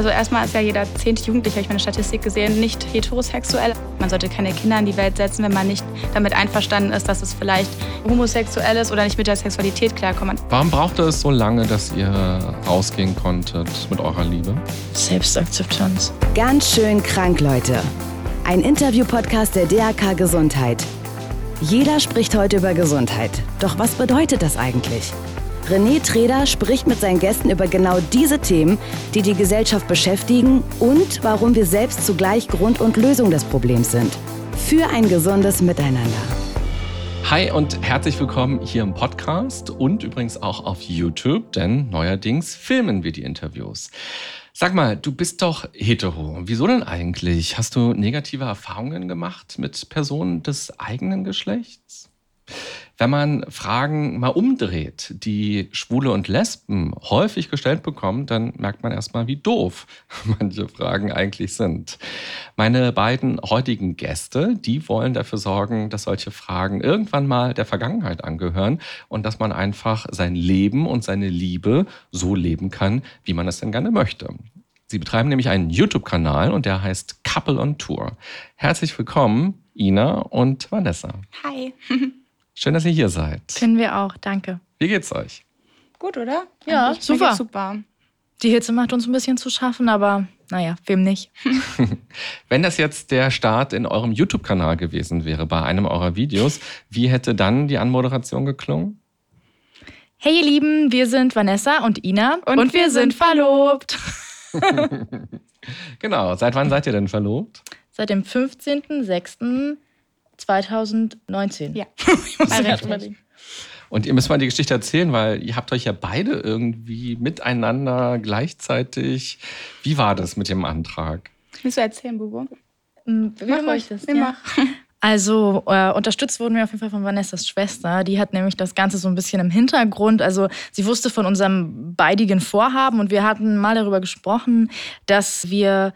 Also erstmal ist ja jeder zehnte Jugendliche, habe ich meine Statistik gesehen, nicht heterosexuell. Man sollte keine Kinder in die Welt setzen, wenn man nicht damit einverstanden ist, dass es vielleicht homosexuell ist oder nicht mit der Sexualität klarkommt. Warum brauchte es so lange, dass ihr rausgehen konntet mit eurer Liebe? Selbstakzeptanz. Ganz schön krank, Leute. Ein Interview-Podcast der DAK Gesundheit. Jeder spricht heute über Gesundheit. Doch was bedeutet das eigentlich? René Treder spricht mit seinen Gästen über genau diese Themen, die die Gesellschaft beschäftigen und warum wir selbst zugleich Grund und Lösung des Problems sind. Für ein gesundes Miteinander. Hi und herzlich willkommen hier im Podcast und übrigens auch auf YouTube, denn neuerdings filmen wir die Interviews. Sag mal, du bist doch hetero. Wieso denn eigentlich? Hast du negative Erfahrungen gemacht mit Personen des eigenen Geschlechts? Wenn man Fragen mal umdreht, die Schwule und Lesben häufig gestellt bekommen, dann merkt man erstmal, wie doof manche Fragen eigentlich sind. Meine beiden heutigen Gäste, die wollen dafür sorgen, dass solche Fragen irgendwann mal der Vergangenheit angehören und dass man einfach sein Leben und seine Liebe so leben kann, wie man es denn gerne möchte. Sie betreiben nämlich einen YouTube-Kanal und der heißt Couple on Tour. Herzlich willkommen, Ina und Vanessa. Hi. Schön, dass ihr hier seid. Finden wir auch, danke. Wie geht's euch? Gut, oder? Ja, Eigentlich, super. super. Die Hitze macht uns ein bisschen zu schaffen, aber naja, wem nicht? Wenn das jetzt der Start in eurem YouTube-Kanal gewesen wäre, bei einem eurer Videos, wie hätte dann die Anmoderation geklungen? Hey ihr Lieben, wir sind Vanessa und Ina Und wir sind verlobt. Genau, seit wann seid ihr denn verlobt? Seit dem 15.06.2019. Ja. Ich muss überlegen. Und ihr müsst mal die Geschichte erzählen, weil ihr habt euch ja beide irgendwie miteinander gleichzeitig. Wie war das mit dem Antrag? Willst du erzählen, Bubo? Hm, Wie Mach möchtest, Nee, ja. Also äh, unterstützt wurden wir auf jeden Fall von Vanessas Schwester. Die hat nämlich das Ganze so ein bisschen im Hintergrund. Also sie wusste von unserem beidigen Vorhaben und wir hatten mal darüber gesprochen, dass wir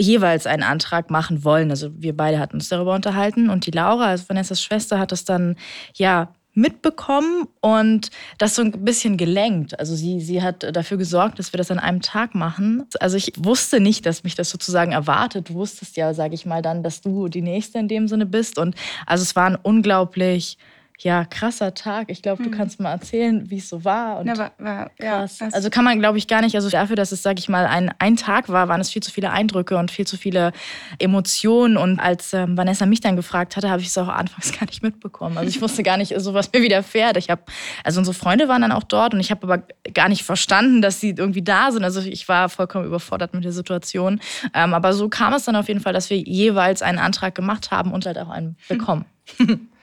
jeweils einen Antrag machen wollen. Also wir beide hatten uns darüber unterhalten und die Laura, also Vanessas Schwester, hat das dann ja mitbekommen und das so ein bisschen gelenkt. Also sie, sie hat dafür gesorgt, dass wir das an einem Tag machen. Also ich wusste nicht, dass mich das sozusagen erwartet. Du wusstest ja, sage ich mal dann, dass du die Nächste in dem Sinne bist. Und also es war ein unglaublich, ja, krasser Tag. Ich glaube, du kannst mal erzählen, wie es so war. Und Ja, war, war, ja, krass. das- Also kann man, glaube ich, gar nicht, also dafür, dass es, sage ich mal, ein, ein Tag war, waren es viel zu viele Eindrücke und viel zu viele Emotionen. Und als ähm, Vanessa mich dann gefragt hatte, habe ich es auch anfangs gar nicht mitbekommen. Also ich wusste gar nicht, so was mir widerfährt. Ich habe, also unsere Freunde waren dann auch dort und ich habe aber gar nicht verstanden, dass sie irgendwie da sind. Also ich war vollkommen überfordert mit der Situation. Ähm, aber so kam es dann auf jeden Fall, dass wir jeweils einen Antrag gemacht haben und halt auch einen bekommen.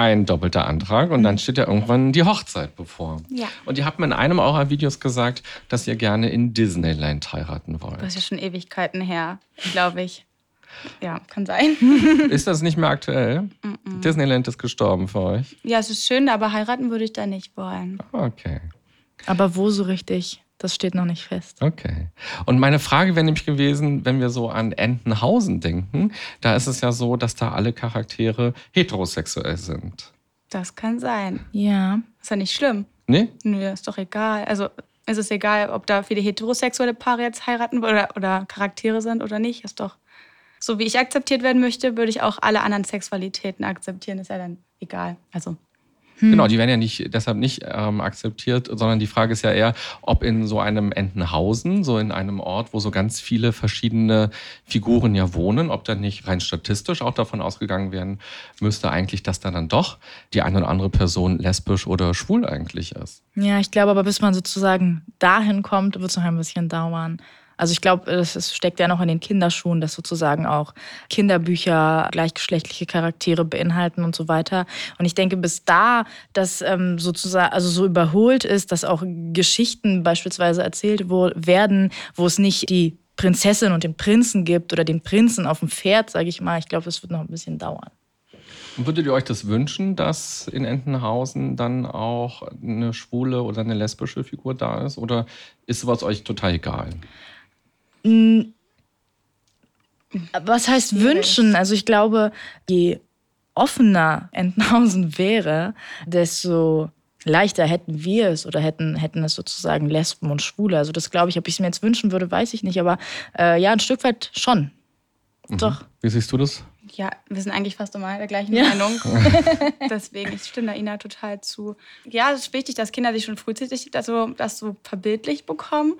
Ein doppelter Antrag und dann steht ja irgendwann die Hochzeit bevor. Ja. Und ihr habt mir in einem eurer Videos gesagt, dass ihr gerne in Disneyland heiraten wollt. Das ist ja schon Ewigkeiten her, glaube ich. Ja, kann sein. Ist das nicht mehr aktuell? Disneyland ist gestorben für euch. Ja, es ist schön, aber heiraten würde ich da nicht wollen. Okay. Aber wo so richtig, das steht noch nicht fest. Okay. Und meine Frage wäre nämlich gewesen, wenn wir so an Entenhausen denken, da ist es ja so, dass da alle Charaktere heterosexuell sind. Das kann sein. Ja. Ist ja nicht schlimm. Nee? Nö, ist doch egal. Also ist es egal, ob da viele heterosexuelle Paare jetzt heiraten oder, oder Charaktere sind oder nicht. Ist doch so, wie ich akzeptiert werden möchte, würde ich auch alle anderen Sexualitäten akzeptieren. Ist ja dann egal. Also Genau, die werden ja nicht deshalb nicht ähm, akzeptiert, sondern die Frage ist ja eher, ob in so einem Entenhausen, so in einem Ort, wo so ganz viele verschiedene Figuren ja wohnen, ob dann nicht rein statistisch auch davon ausgegangen werden müsste eigentlich, dass da dann doch die eine oder andere Person lesbisch oder schwul eigentlich ist. Ja, ich glaube aber, bis man sozusagen dahin kommt, wird es noch ein bisschen dauern. Also ich glaube, es steckt ja noch in den Kinderschuhen, dass sozusagen auch Kinderbücher gleichgeschlechtliche Charaktere beinhalten und so weiter. Und ich denke, bis da das ähm, sozusagen, also so überholt ist, dass auch Geschichten beispielsweise erzählt werden, wo es nicht die Prinzessin und den Prinzen gibt oder den Prinzen auf dem Pferd, sage ich mal. Ich glaube, es wird noch ein bisschen dauern. Würdet ihr euch das wünschen, dass in Entenhausen dann auch eine schwule oder eine lesbische Figur da ist? Oder ist sowas euch total egal? Was heißt Schwierig. wünschen? Also ich glaube, je offener Entenhausen wäre, desto leichter hätten wir es oder hätten, hätten es sozusagen Lesben und Schwule. Also das glaube ich, ob ich es mir jetzt wünschen würde, weiß ich nicht. Aber äh, ja, ein Stück weit schon. Mhm. Doch. Wie siehst du das? Ja, wir sind eigentlich fast immer der gleichen ja. Meinung. Deswegen, ich stimme da Ina total zu. Ja, es ist wichtig, dass Kinder sich schon frühzeitig also, das so verbildlich bekommen.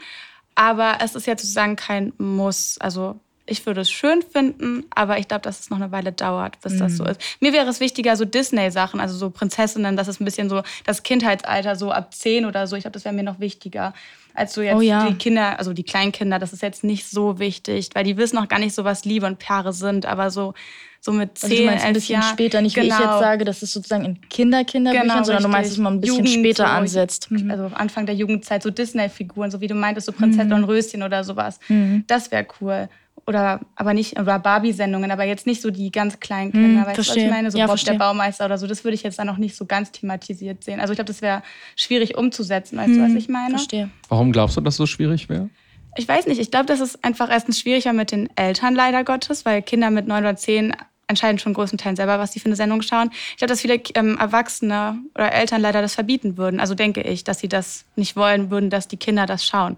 Aber es ist ja sozusagen kein Muss. Also ich würde es schön finden, aber ich glaube, dass es noch eine Weile dauert, bis mhm. das so mhm. ist. Mir wäre es wichtiger, so Disney-Sachen, also so Prinzessinnen, das ist ein bisschen so das Kindheitsalter, so ab 10 oder so. Ich glaube, das wäre mir noch wichtiger. Als so jetzt oh ja. die Kinder, also die Kleinkinder, das ist jetzt nicht so wichtig, weil die wissen noch gar nicht so, was Liebe und Paare sind, aber so, so mit 10, also du meinst ein bisschen Jahr, später, nicht genau. wie ich jetzt genau. sage, dass es sozusagen in Kinderkinderbüchern, genau, sondern richtig. du meinst, dass man ein bisschen Jugend, später so, ansetzt. Mhm. Also Anfang der Jugendzeit, so Disney-Figuren, so wie du meintest, so Prinzessin mhm. und Röschen oder sowas. Mhm. Das wäre cool oder aber nicht, oder Barbie-Sendungen, aber jetzt nicht so die ganz kleinen Kinder, hm, weißt du, was ich meine? So ja, Bob verstehe. der Baumeister oder so, das würde ich jetzt dann noch nicht so ganz thematisiert sehen. Also ich glaube, das wäre schwierig umzusetzen, weißt hm, du, was hm, ich meine? Verstehe. Warum glaubst du, dass so schwierig wäre? Ich weiß nicht, ich glaube, das ist einfach erstens schwieriger mit den Eltern leider Gottes, weil Kinder mit neun oder zehn entscheiden schon größtenteils selber, was sie für eine Sendung schauen. Ich glaube, dass viele ähm, Erwachsene oder Eltern leider das verbieten würden. Also denke ich, dass sie das nicht wollen würden, dass die Kinder das schauen.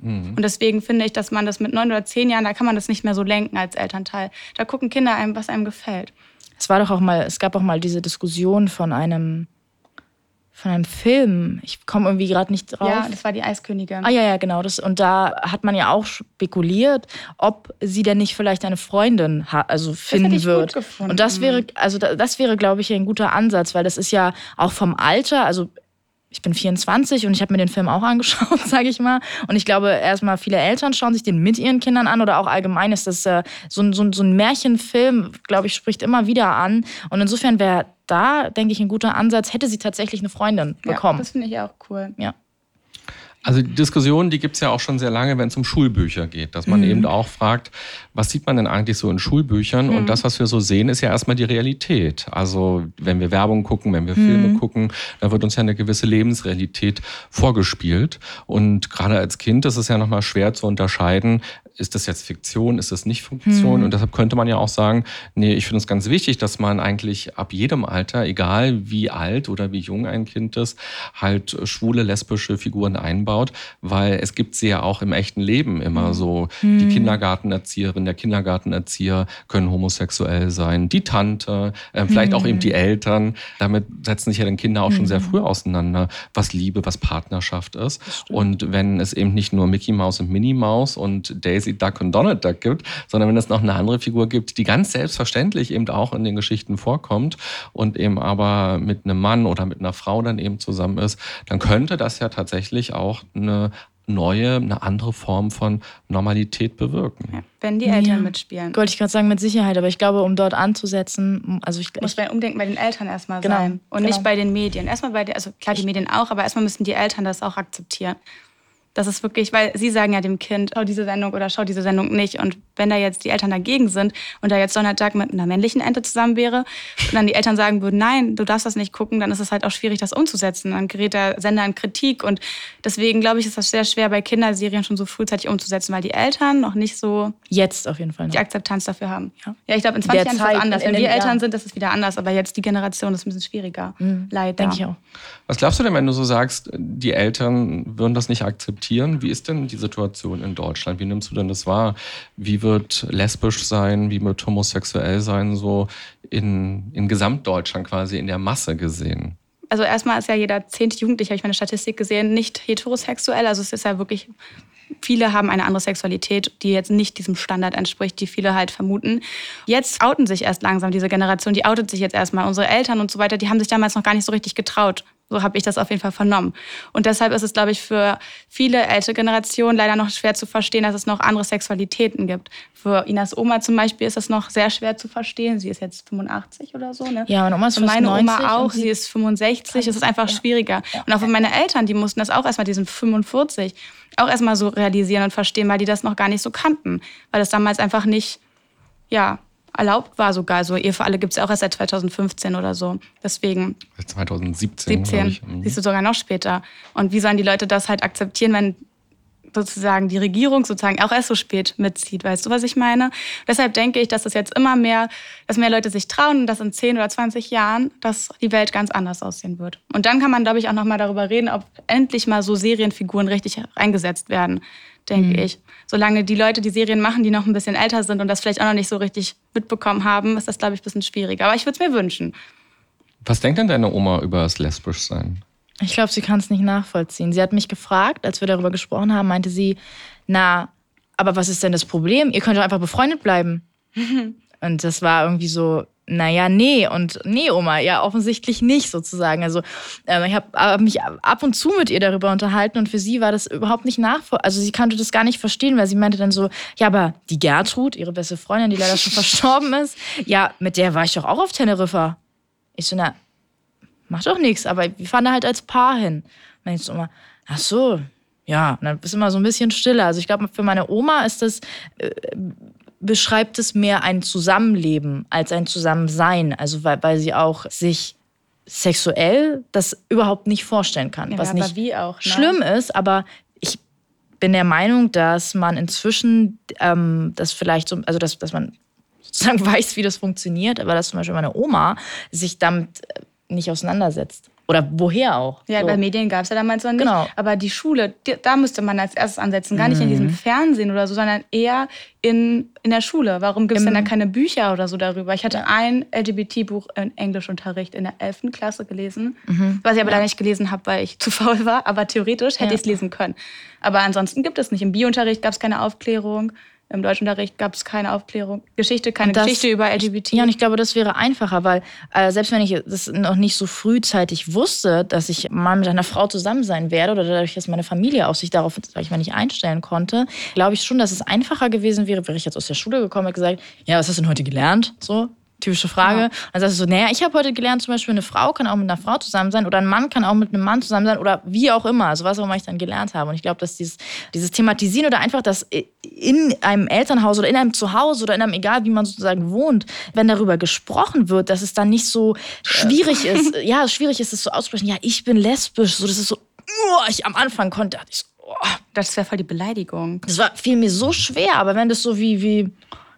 Mhm. Und deswegen finde ich, dass man das mit neun oder zehn Jahren, da kann man das nicht mehr so lenken als Elternteil. Da gucken Kinder einem, was einem gefällt. Es war doch auch mal, es gab auch mal diese Diskussion von einem von einem Film. Ich komme irgendwie gerade nicht drauf. Ja, das war die Eiskönigin. Ah ja, ja, genau. Das, und da hat man ja auch spekuliert, ob sie denn nicht vielleicht eine Freundin also finden das wird. Und das wäre, also das wäre, glaube ich, ein guter Ansatz, weil das ist ja auch vom Alter, also ich bin 24 und ich habe mir den Film auch angeschaut, sage ich mal. Und ich glaube, erstmal viele Eltern schauen sich den mit ihren Kindern an oder auch allgemein ist das äh, so, ein, so, so ein Märchenfilm, glaube ich, spricht immer wieder an. Und insofern wäre da, denke ich, ein guter Ansatz, hätte sie tatsächlich eine Freundin bekommen. Ja, das finde ich auch cool. Ja. Also die Diskussion, die gibt es ja auch schon sehr lange, wenn es um Schulbücher geht, dass man mhm. eben auch fragt, was sieht man denn eigentlich so in Schulbüchern? Mhm. Und das, was wir so sehen, ist ja erstmal die Realität. Also wenn wir Werbung gucken, wenn wir mhm. Filme gucken, da wird uns ja eine gewisse Lebensrealität vorgespielt. Und gerade als Kind ist es ja nochmal schwer zu unterscheiden, ist das jetzt Fiktion, ist das nicht Fiktion? Mhm. Und deshalb könnte man ja auch sagen, nee, ich finde es ganz wichtig, dass man eigentlich ab jedem Alter, egal wie alt oder wie jung ein Kind ist, halt schwule, lesbische Figuren einbaut, weil es gibt sie ja auch im echten Leben immer mhm. so. Mhm. Die Kindergartenerzieherin, der Kindergartenerzieher können homosexuell sein, die Tante, äh, vielleicht auch eben mhm. die Eltern. Damit setzen sich ja dann Kinder auch schon sehr mhm. früh auseinander, was Liebe, was Partnerschaft ist. Und wenn es eben nicht nur Mickey Mouse und Minnie Mouse und Daisy Duck und Donald Duck gibt, sondern wenn es noch eine andere Figur gibt, die ganz selbstverständlich eben auch in den Geschichten vorkommt und eben aber mit einem Mann oder mit einer Frau dann eben zusammen ist, dann könnte das ja tatsächlich auch eine neue, eine andere Form von Normalität bewirken. Ja, wenn die Eltern ja. mitspielen. Wollte ich gerade sagen, mit Sicherheit, aber ich glaube, um dort anzusetzen, also ich muss ich, ein Umdenken bei den Eltern erstmal genau, sein und genau. nicht bei den Medien. Erstmal bei den, also klar, die Medien auch, aber erstmal müssen die Eltern das auch akzeptieren. Das ist wirklich, weil sie sagen ja dem Kind, schau diese Sendung oder schau diese Sendung nicht. Und wenn da jetzt die Eltern dagegen sind und da jetzt Duck mit einer männlichen Ente zusammen wäre und dann die Eltern sagen würden, nein, du darfst das nicht gucken, dann ist es halt auch schwierig, das umzusetzen. Dann gerät der Sender in Kritik. Und deswegen glaube ich, ist das sehr schwer bei Kinderserien schon so frühzeitig umzusetzen, weil die Eltern noch nicht so jetzt auf jeden Fall noch. die Akzeptanz dafür haben. Ja, ja ich glaube, in 20 Jahren ist das anders. Wenn wir Eltern sind, ist es wieder anders. Aber jetzt die Generation ist ein bisschen schwieriger. Mhm. Leider. Denke ich auch. Was glaubst du denn, wenn du so sagst, die Eltern würden das nicht akzeptieren? Wie ist denn die Situation in Deutschland? Wie nimmst du denn das wahr? Wie wird lesbisch sein, wie wird homosexuell sein, so in, in Gesamtdeutschland quasi in der Masse gesehen? Also erstmal ist ja jeder zehnte Jugendliche, habe ich meine Statistik gesehen, nicht heterosexuell. Also es ist ja wirklich, viele haben eine andere Sexualität, die jetzt nicht diesem Standard entspricht, die viele halt vermuten. Jetzt outen sich erst langsam diese Generation, die outet sich jetzt erstmal. Unsere Eltern und so weiter, die haben sich damals noch gar nicht so richtig getraut. So habe ich das auf jeden Fall vernommen. Und deshalb ist es, glaube ich, für viele ältere Generationen leider noch schwer zu verstehen, dass es noch andere Sexualitäten gibt. Für Inas Oma zum Beispiel ist das noch sehr schwer zu verstehen. Sie ist jetzt 85 oder so. Ne? Ja, meine Oma ist und meine Oma auch. Sie, sie ist 65. Es ist einfach ja. schwieriger. Ja. Und auch für meine Eltern, die mussten das auch erstmal, die sind 45, auch erstmal so realisieren und verstehen, weil die das noch gar nicht so kannten. Weil das damals einfach nicht, ja, erlaubt war sogar. Also Ehe für alle gibt es ja auch erst seit 2015 oder so. Deswegen. 2017. 17. Mhm. Siehst du sogar noch später. Und wie sollen die Leute das halt akzeptieren, wenn sozusagen die Regierung sozusagen auch erst so spät mitzieht. Weißt du, was ich meine? Deshalb denke ich, dass das jetzt immer mehr, dass mehr Leute sich trauen und dass in 10 oder 20 Jahren, dass die Welt ganz anders aussehen wird. Und dann kann man, glaube ich, auch nochmal darüber reden, ob endlich mal so Serienfiguren richtig eingesetzt werden, denke mhm. ich. Solange die Leute die Serien machen, die noch ein bisschen älter sind und das vielleicht auch noch nicht so richtig mitbekommen haben, ist das, glaube ich, ein bisschen schwieriger. Aber ich würde es mir wünschen. Was denkt denn deine Oma über das Lesbischsein? Ich glaube, sie kann es nicht nachvollziehen. Sie hat mich gefragt, als wir darüber gesprochen haben, meinte sie, na, aber was ist denn das Problem? Ihr könnt doch einfach befreundet bleiben. und das war irgendwie so, naja, nee und nee, Oma, ja, offensichtlich nicht sozusagen. Also äh, ich habe hab mich ab und zu mit ihr darüber unterhalten und für sie war das überhaupt nicht nachvollziehbar. Also sie konnte das gar nicht verstehen, weil sie meinte dann so, ja, aber die Gertrud, ihre beste Freundin, die leider schon verstorben ist, ja, mit der war ich doch auch auf Teneriffa. Ich so, na, macht doch nichts, aber wir fahren da halt als Paar hin. Und ich so immer, ach so, ja, und dann ist immer so ein bisschen stiller. Also ich glaube, für meine Oma ist das, äh, beschreibt es mehr ein Zusammenleben als ein Zusammensein. Also weil, weil sie auch sich sexuell das überhaupt nicht vorstellen kann. Ja, was nicht auch, ne? schlimm ist, aber ich bin der Meinung, dass man inzwischen ähm, das vielleicht so, also dass, dass man sozusagen weiß, wie das funktioniert, aber dass zum Beispiel meine Oma sich damit äh, nicht auseinandersetzt. Oder woher auch. Ja, so. bei Medien gab es ja damals noch nicht. Genau. Aber die Schule, da müsste man als erstes ansetzen. Gar nicht in diesem mhm. Fernsehen oder so, sondern eher in, in der Schule. Warum gibt es denn da keine Bücher oder so darüber? Ich hatte ja. ein LGBT-Buch in Englischunterricht in der 11. Klasse gelesen, mhm. was ich aber ja. da nicht gelesen habe, weil ich zu faul war. Aber theoretisch hätte ja. ich es lesen können. Aber ansonsten gibt es nicht. Im Biounterricht gab es keine Aufklärung. Im Deutschunterricht gab es keine Aufklärung, Geschichte, keine das, Geschichte über LGBT. Ja, und ich glaube, das wäre einfacher, weil äh, selbst wenn ich das noch nicht so frühzeitig wusste, dass ich mal mit einer Frau zusammen sein werde oder dadurch, dass meine Familie auch sich darauf, sag ich mal, nicht einstellen konnte, glaube ich schon, dass es einfacher gewesen wäre, wäre ich jetzt aus der Schule gekommen und gesagt, ja, was hast du denn heute gelernt? So, typische Frage. Ja. Dann sagst du so, naja, ich habe heute gelernt, zum Beispiel eine Frau kann auch mit einer Frau zusammen sein oder ein Mann kann auch mit einem Mann zusammen sein oder wie auch immer, also was auch immer ich dann gelernt habe. Und ich glaube, dass dieses, dieses Thematisieren oder einfach das in einem Elternhaus oder in einem Zuhause oder in einem, egal wie man sozusagen wohnt, wenn darüber gesprochen wird, dass es dann nicht so schwierig ist, ja, schwierig ist es so auszusprechen, ja, ich bin lesbisch, so das ist so, oh, ich am Anfang konnte, ich so, oh. Das wäre voll die Beleidigung. Das war, fiel mir so schwer, aber wenn das so wie, wie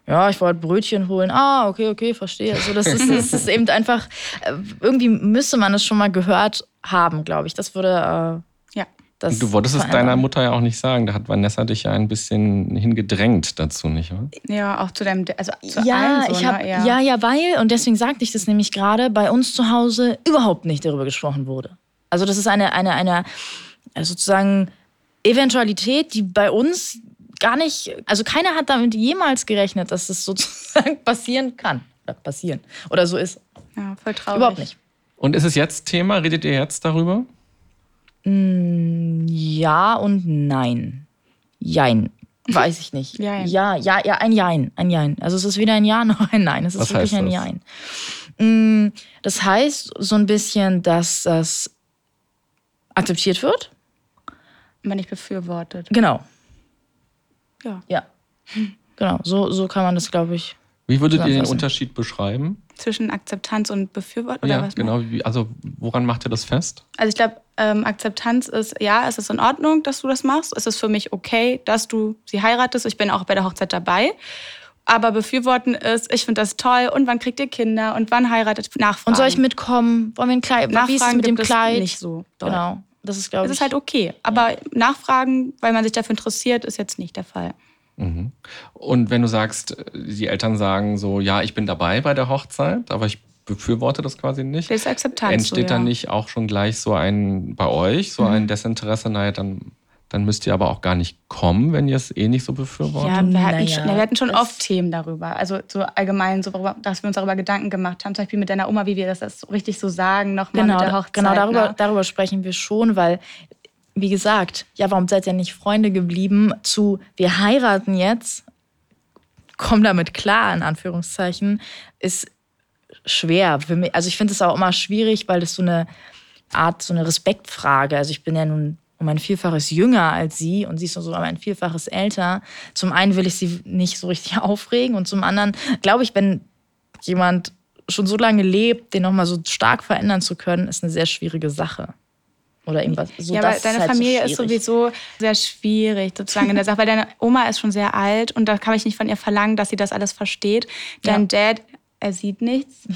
ja, ich wollte Brötchen holen. Ah, okay, okay, verstehe. Also das ist, das ist eben einfach, äh, irgendwie müsste man es schon mal gehört haben, glaube ich. Das würde. Äh, ja. Das du wolltest es deiner Mutter ja auch nicht sagen. Da hat Vanessa dich ja ein bisschen hingedrängt dazu, nicht wahr? Ja, auch zu deinem, also zu ja, so, ich hab, ne? ja. ja, ja, weil, und deswegen sagte ich das nämlich gerade, bei uns zu Hause überhaupt nicht darüber gesprochen wurde. Also das ist eine, eine, eine sozusagen Eventualität, die bei uns gar nicht, also keiner hat damit jemals gerechnet, dass es sozusagen passieren kann. Oder passieren. Oder so ist. Ja, voll traurig. Überhaupt nicht. Und ist es jetzt Thema? Redet ihr jetzt darüber? Mm, ja und nein. Jein. Weiß ich nicht. Jein. Ja, ja, ja, ein Jein. Ein Jein. Also es ist weder ein Ja noch ein Nein. Es ist Was wirklich ein Jein. Mm, das heißt so ein bisschen, dass das akzeptiert wird. Aber nicht befürwortet. Genau. Ja. Ja. Genau, so, so kann man das, glaube ich. Wie würdet ihr den Unterschied beschreiben? Zwischen Akzeptanz und Befürwortung? Ja, genau. Wie, also, woran macht ihr das fest? Also, ich glaube, ähm, Akzeptanz ist, ja, es ist in Ordnung, dass du das machst. Es ist für mich okay, dass du sie heiratest. Ich bin auch bei der Hochzeit dabei. Aber befürworten ist, ich finde das toll. Und wann kriegt ihr Kinder? Und wann heiratet? Nachfragen. Und soll ich mitkommen? Wollen wir ein Kleid? Nachfragen Wie ist es mit dem Kleid? Nicht so. Doll. Genau. Das ist, glaube ich. Es ist halt okay. Aber ja. nachfragen, weil man sich dafür interessiert, ist jetzt nicht der Fall. Mhm. Und wenn du sagst, die Eltern sagen so, ja, ich bin dabei bei der Hochzeit, aber ich befürworte das quasi nicht. Das ist Akzeptanz. Entsteht so, ja. dann nicht auch schon gleich so ein, bei euch, so mhm. ein Desinteresse, naja, dann dann müsst ihr aber auch gar nicht kommen, wenn ihr es eh nicht so befürwortet. Ja, wir hatten, naja, schon, wir hatten schon oft Themen darüber. Also so allgemein, so, dass wir uns darüber Gedanken gemacht haben. Zum Beispiel mit deiner Oma, wie wir das, das richtig so sagen, nochmal genau, mit der Hochzeit. Genau, darüber, ne? darüber sprechen wir schon, weil, wie gesagt, ja, warum seid ihr nicht Freunde geblieben zu, wir heiraten jetzt, komm damit klar, in Anführungszeichen, ist schwer. Für mich, also ich finde es auch immer schwierig, weil das so eine Art, so eine Respektfrage. Also ich bin ja nun um ein Vielfaches jünger als sie und sie ist so um ein Vielfaches älter. Zum einen will ich sie nicht so richtig aufregen und zum anderen glaube ich, wenn jemand schon so lange lebt, den nochmal so stark verändern zu können, ist eine sehr schwierige Sache. oder irgendwas. So, ja, aber ist deine halt so Familie ist schwierig. sowieso sehr schwierig sozusagen in der Sache, weil deine Oma ist schon sehr alt und da kann ich nicht von ihr verlangen, dass sie das alles versteht. Dein Dad, er sieht nichts.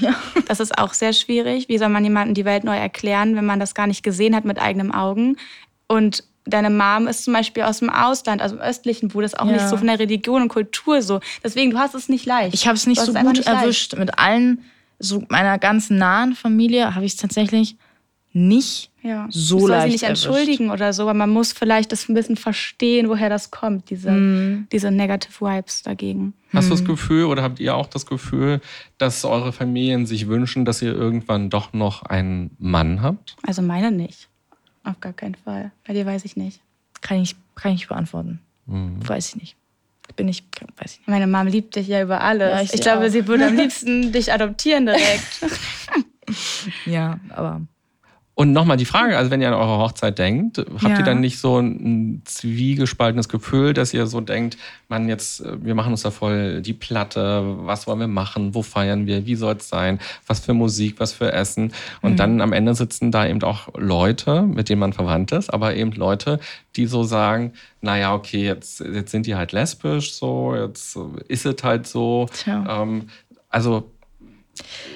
Das ist auch sehr schwierig. Wie soll man jemandem die Welt neu erklären, wenn man das gar nicht gesehen hat mit eigenen Augen? Und deine Mom ist zum Beispiel aus dem Ausland, also im östlichen, wo das auch Ja. nicht so von der Religion und Kultur so. Deswegen, du hast es nicht leicht. Ich habe es nicht so gut nicht leicht. erwischt. Mit allen, so meiner ganzen nahen Familie, habe ich es tatsächlich nicht Ja. so das soll leicht sie nicht erwischt. entschuldigen oder so, aber man muss vielleicht das ein bisschen verstehen, woher das kommt, diese, Mhm. diese Negative Vibes dagegen. Hast du das Gefühl oder habt ihr auch das Gefühl, dass eure Familien sich wünschen, dass ihr irgendwann doch noch einen Mann habt? Also meine nicht. Auf gar keinen Fall. Bei dir weiß ich nicht. Kann ich, kann ich beantworten. Mhm. Weiß ich nicht. Bin ich, weiß ich nicht. Meine Mom liebt dich ja über alles. Ja, ich ich glaube, auch. sie würde am liebsten dich adoptieren direkt. Ja, aber Und nochmal die Frage, also wenn ihr an eure Hochzeit denkt, habt Ja. ihr dann nicht so ein zwiegespaltenes Gefühl, dass ihr so denkt, man jetzt, äh, wir machen uns da voll die Platte, was wollen wir machen, wo feiern wir, wie soll es sein, was für Musik, was für Essen. Und Mhm. dann am Ende sitzen da eben auch Leute, mit denen man verwandt ist, aber eben Leute, die so sagen, naja, okay, jetzt, jetzt sind die halt lesbisch so, jetzt ist es halt so. Ähm, also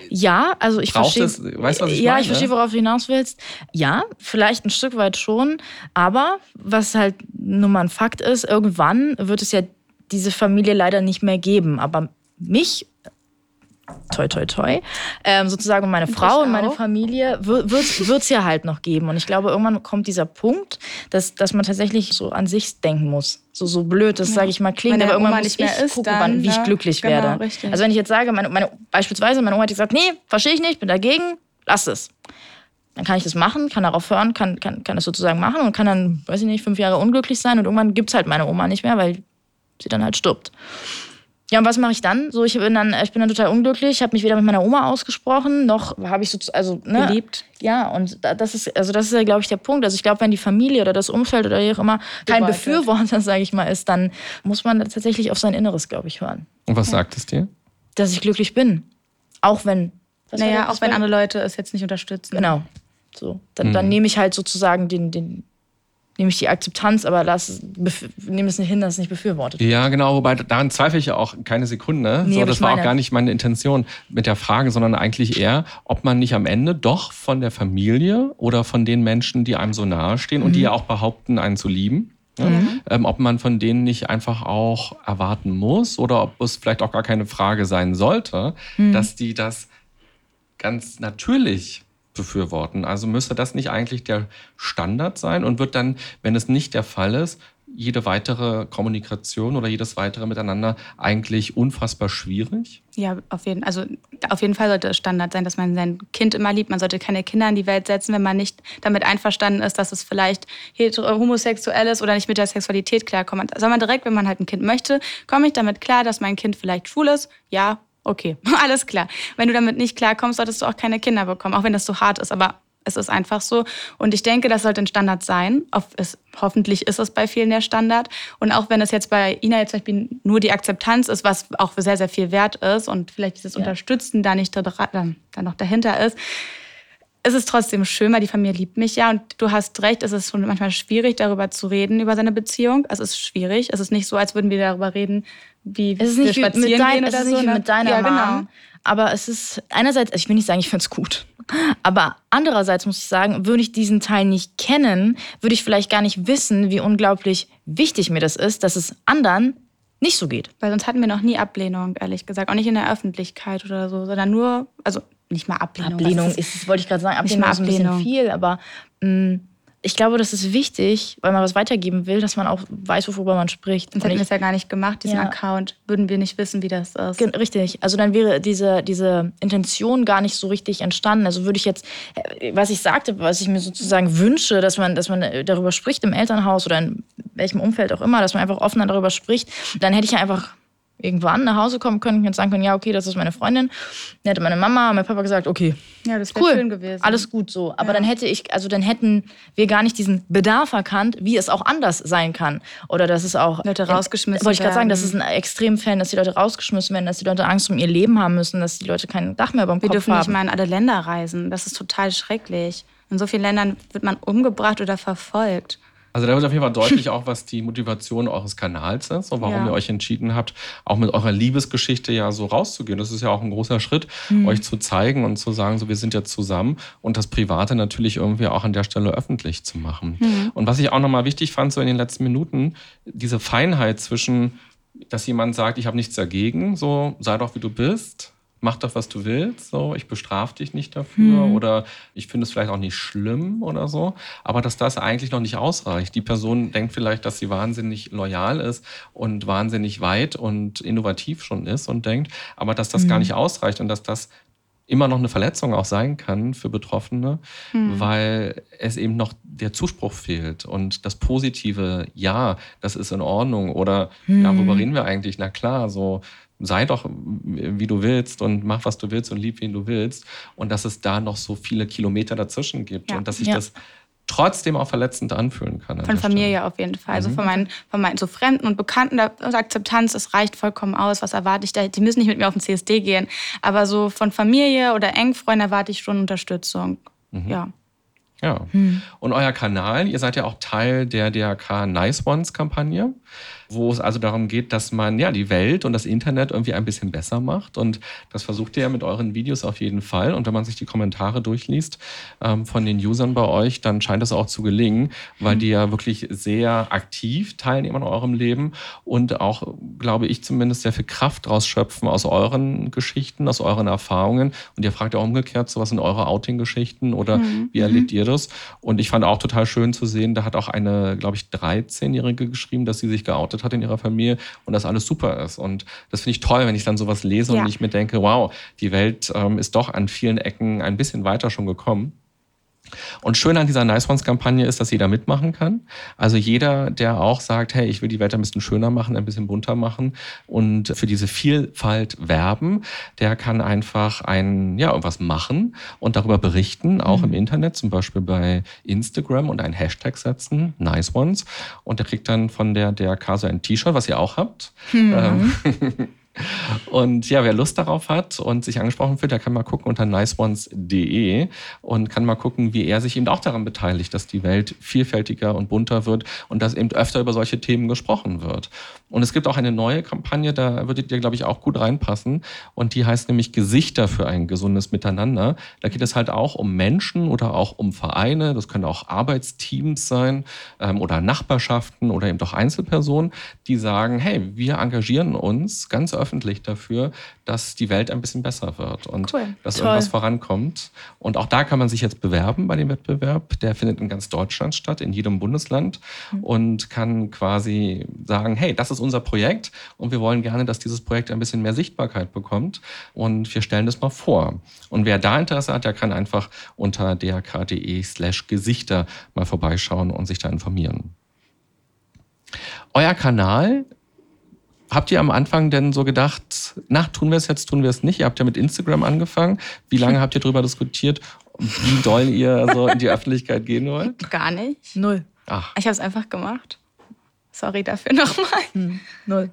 Ja, also ich verstehe. es- weißt du, was ich ja, meine? ich verstehe, worauf du hinaus willst. Ja, vielleicht ein Stück weit schon. Aber was halt nun mal ein Fakt ist, irgendwann wird es ja diese Familie leider nicht mehr geben. Aber mich, toi, toi, toi, ähm, sozusagen meine Frau und meine. Familie wird es ja halt noch geben. Und ich glaube, irgendwann kommt dieser Punkt, dass, dass man tatsächlich so an sich denken muss. So, so blöd, das sage ich mal klingt, aber irgendwann Oma muss nicht mehr ich ist, gucken, dann, wann, wie ich ja, glücklich genau, werde. richtig. Also wenn ich jetzt sage, meine, meine, beispielsweise meine Oma hat gesagt, nee, verstehe ich nicht, bin dagegen, lass es. Dann kann ich das machen, kann darauf hören, kann, kann, kann das sozusagen machen und kann dann, weiß ich nicht, fünf Jahre unglücklich sein und irgendwann gibt es halt meine Oma nicht mehr, weil sie dann halt stirbt. Ja, und was mache ich dann? So, ich bin dann, ich bin dann total unglücklich, habe mich weder mit meiner Oma ausgesprochen, noch habe ich so, also, ne, Geliebt. Ja, und da- das ist, also das ist ja, glaube ich, der Punkt. Also ich glaube, wenn die Familie oder das Umfeld oder wie auch immer kein Befürworter, sage ich mal, ist, dann muss man tatsächlich auf sein Inneres, glaube ich, hören. und was sagt es dir? Dass ich glücklich bin. Auch wenn. Naja, auch wenn andere Leute es jetzt nicht unterstützen. Genau. So. Dann, dann nehme ich halt sozusagen den, den, nehme ich die Akzeptanz, aber lass, bef- nehme es nicht hin, dass es nicht befürwortet wird. Ja, genau, wobei daran zweifle ich ja auch keine Sekunde. Nee, so, das war auch gar nicht meine Intention mit der Frage, sondern eigentlich eher, ob man nicht am Ende doch von der Familie oder von den Menschen, die einem so nahe stehen und die Mhm. ja auch behaupten, einen zu lieben, ne, ähm, ob man von denen nicht einfach auch erwarten muss oder ob es vielleicht auch gar keine Frage sein sollte, Mhm. dass die das ganz natürlich befürworten. Also müsste das nicht eigentlich der Standard sein und wird dann, wenn es nicht der Fall ist, jede weitere Kommunikation oder jedes weitere Miteinander eigentlich unfassbar schwierig? Ja, auf jeden, also auf jeden Fall sollte es Standard sein, dass man sein Kind immer liebt. Man sollte keine Kinder in die Welt setzen, wenn man nicht damit einverstanden ist, dass es vielleicht homosexuell ist oder nicht mit der Sexualität klarkommt. Soll man direkt, wenn man halt ein Kind möchte, komme ich damit klar, dass mein Kind vielleicht schwul ist? Ja, okay, alles klar. Wenn du damit nicht klarkommst, solltest du auch keine Kinder bekommen, auch wenn das so hart ist. Aber es ist einfach so. Und ich denke, das sollte ein Standard sein. Es, hoffentlich ist es bei vielen der Standard. Und auch wenn es jetzt bei Ina jetzt zum Beispiel nur die Akzeptanz ist, was auch sehr, sehr viel wert ist und vielleicht dieses Unterstützen da nicht da, da, da noch dahinter ist, es ist trotzdem schön, weil die Familie liebt mich ja. Und du hast recht, es ist schon manchmal schwierig, darüber zu reden, über seine Beziehung. Es ist schwierig. Es ist nicht so, als würden wir darüber reden, wie Es ist wir nicht wie mit, spazieren dein, gehen es oder ist nicht so. wie ne? mit deiner ja, Mom. genau. Aber es ist einerseits, also ich will nicht sagen, ich finde es gut. Aber andererseits muss ich sagen, würde ich diesen Teil nicht kennen, würde ich vielleicht gar nicht wissen, wie unglaublich wichtig mir das ist, dass es anderen nicht so geht. Weil sonst hatten wir noch nie Ablehnung, ehrlich gesagt. Auch nicht in der Öffentlichkeit oder so, sondern nur, also nicht mal Ablehnung. Ablehnung was ist, wollte ich gerade sagen, Ablehnung mal ist ein bisschen Ablehnung. viel, aber mh, ich glaube, das ist wichtig, weil man was weitergeben will, dass man auch weiß, worüber man spricht. Sonst hätten wir ich- es ja gar nicht gemacht, diesen Ja. Account. Würden wir nicht wissen, wie das ist. Richtig. Also dann wäre diese, diese Intention gar nicht so richtig entstanden. Also würde ich jetzt, äh, was ich sagte, was ich mir sozusagen wünsche, dass man, dass man äh, darüber spricht im Elternhaus oder in welchem Umfeld auch immer, dass man einfach offener darüber spricht, dann hätte ich ja einfach irgendwann nach Hause kommen können und jetzt sagen können, ja, okay, das ist meine Freundin. Dann hätte meine Mama und mein Papa gesagt, okay, Ja, das cool, schön gewesen. alles gut so. Aber dann hätte ich, also dann hätten wir gar nicht diesen Bedarf erkannt, wie es auch anders sein kann. Oder dass es auch Leute rausgeschmissen Wollte ich gerade sagen, werden. es ein Extremfällen, dass die Leute rausgeschmissen werden, dass die Leute Angst um ihr Leben haben müssen, dass die Leute kein Dach mehr über dem wir Kopf dürfen nicht haben. mal in alle Länder reisen. Das ist total schrecklich. In so vielen Ländern wird man umgebracht oder verfolgt. Also da wird auf jeden Fall deutlich auch, was die Motivation eures Kanals ist und warum ja. ihr euch entschieden habt, auch mit eurer Liebesgeschichte ja so rauszugehen. Das ist ja auch ein großer Schritt, mhm. euch zu zeigen und zu sagen, so wir sind ja zusammen und das Private natürlich irgendwie auch an der Stelle öffentlich zu machen. Mhm. Und was ich auch nochmal wichtig fand, so in den letzten Minuten, diese Feinheit zwischen, dass jemand sagt, ich habe nichts dagegen, so sei doch wie du bist, mach doch, was du willst, so, ich bestrafe dich nicht dafür hm. oder ich finde es vielleicht auch nicht schlimm oder so, aber dass das eigentlich noch nicht ausreicht. Die Person denkt vielleicht, dass sie wahnsinnig loyal ist und wahnsinnig weit und innovativ schon ist und denkt, aber dass das hm. gar nicht ausreicht und dass das immer noch eine Verletzung auch sein kann für Betroffene, hm. weil es eben noch der Zuspruch fehlt und das positive Ja, das ist in Ordnung oder hm. ja, worüber reden wir eigentlich? Na klar, so sei doch, wie du willst und mach, was du willst und lieb, wen du willst. Und dass es da noch so viele Kilometer dazwischen gibt ja. und dass sich ja. das trotzdem auch verletzend anfühlen kann. Von Familie Stelle. auf jeden Fall. Also mhm. Also von meinen, von meinen so Fremden und Bekannten, da Akzeptanz, es reicht vollkommen aus. Was erwarte ich da? Die müssen nicht mit mir auf den CSD gehen. Aber so von Familie oder Engfreunden erwarte ich schon Unterstützung. Mhm. Ja. Ja. Hm. Und euer Kanal, ihr seid ja auch Teil der DRK Nice Ones Kampagne wo es also darum geht, dass man ja die Welt und das Internet irgendwie ein bisschen besser macht. Und das versucht ihr ja mit euren Videos auf jeden Fall. Und wenn man sich die Kommentare durchliest ähm, von den Usern bei euch, dann scheint das auch zu gelingen, weil die ja wirklich sehr aktiv teilnehmen an eurem Leben und auch, glaube ich, zumindest sehr viel Kraft draus schöpfen aus euren Geschichten, aus euren Erfahrungen. Und ihr fragt ja umgekehrt, so was sind eure Outing-Geschichten oder mhm. wie erlebt ihr das? Und ich fand auch total schön zu sehen, da hat auch eine, glaube ich, 13-Jährige geschrieben, dass sie sich geoutet hat in ihrer Familie und das alles super ist. Und das finde ich toll, wenn ich dann sowas lese ja. und ich mir denke, wow, die Welt ähm, ist doch an vielen Ecken ein bisschen weiter schon gekommen. Und schön an dieser Nice Ones-Kampagne ist, dass jeder mitmachen kann. Also jeder, der auch sagt, hey, ich will die Welt ein bisschen schöner machen, ein bisschen bunter machen und für diese Vielfalt werben, der kann einfach ein, ja, irgendwas machen und darüber berichten, auch mhm. im Internet, zum Beispiel bei Instagram und einen Hashtag setzen, Nice Ones. Und der kriegt dann von der DRK so ein T-Shirt, was ihr auch habt. Mhm. Ähm, Und ja, wer Lust darauf hat und sich angesprochen fühlt, der kann mal gucken unter niceones.de und kann mal gucken, wie er sich eben auch daran beteiligt, dass die Welt vielfältiger und bunter wird und dass eben öfter über solche Themen gesprochen wird. Und es gibt auch eine neue Kampagne, da würdet ihr, glaube ich, auch gut reinpassen. Und die heißt nämlich Gesichter für ein gesundes Miteinander. Da geht es halt auch um Menschen oder auch um Vereine. Das können auch Arbeitsteams sein ähm, oder Nachbarschaften oder eben doch Einzelpersonen, die sagen, hey, wir engagieren uns ganz öffentlich dafür, dass die Welt ein bisschen besser wird und cool. dass Toll. irgendwas vorankommt. Und auch da kann man sich jetzt bewerben bei dem Wettbewerb. Der findet in ganz Deutschland statt, in jedem Bundesland mhm. und kann quasi sagen, hey, das ist unser Projekt und wir wollen gerne, dass dieses Projekt ein bisschen mehr Sichtbarkeit bekommt und wir stellen das mal vor. Und wer da Interesse hat, der kann einfach unter drk.de slash Gesichter mal vorbeischauen und sich da informieren. Euer Kanal Habt ihr am Anfang denn so gedacht, na, tun wir es jetzt, tun wir es nicht? Ihr habt ja mit Instagram angefangen. Wie lange habt ihr darüber diskutiert, wie doll ihr so in die Öffentlichkeit gehen wollt? Gar nicht. Null. Ach. Ich habe es einfach gemacht. Sorry dafür nochmal. Hm, null.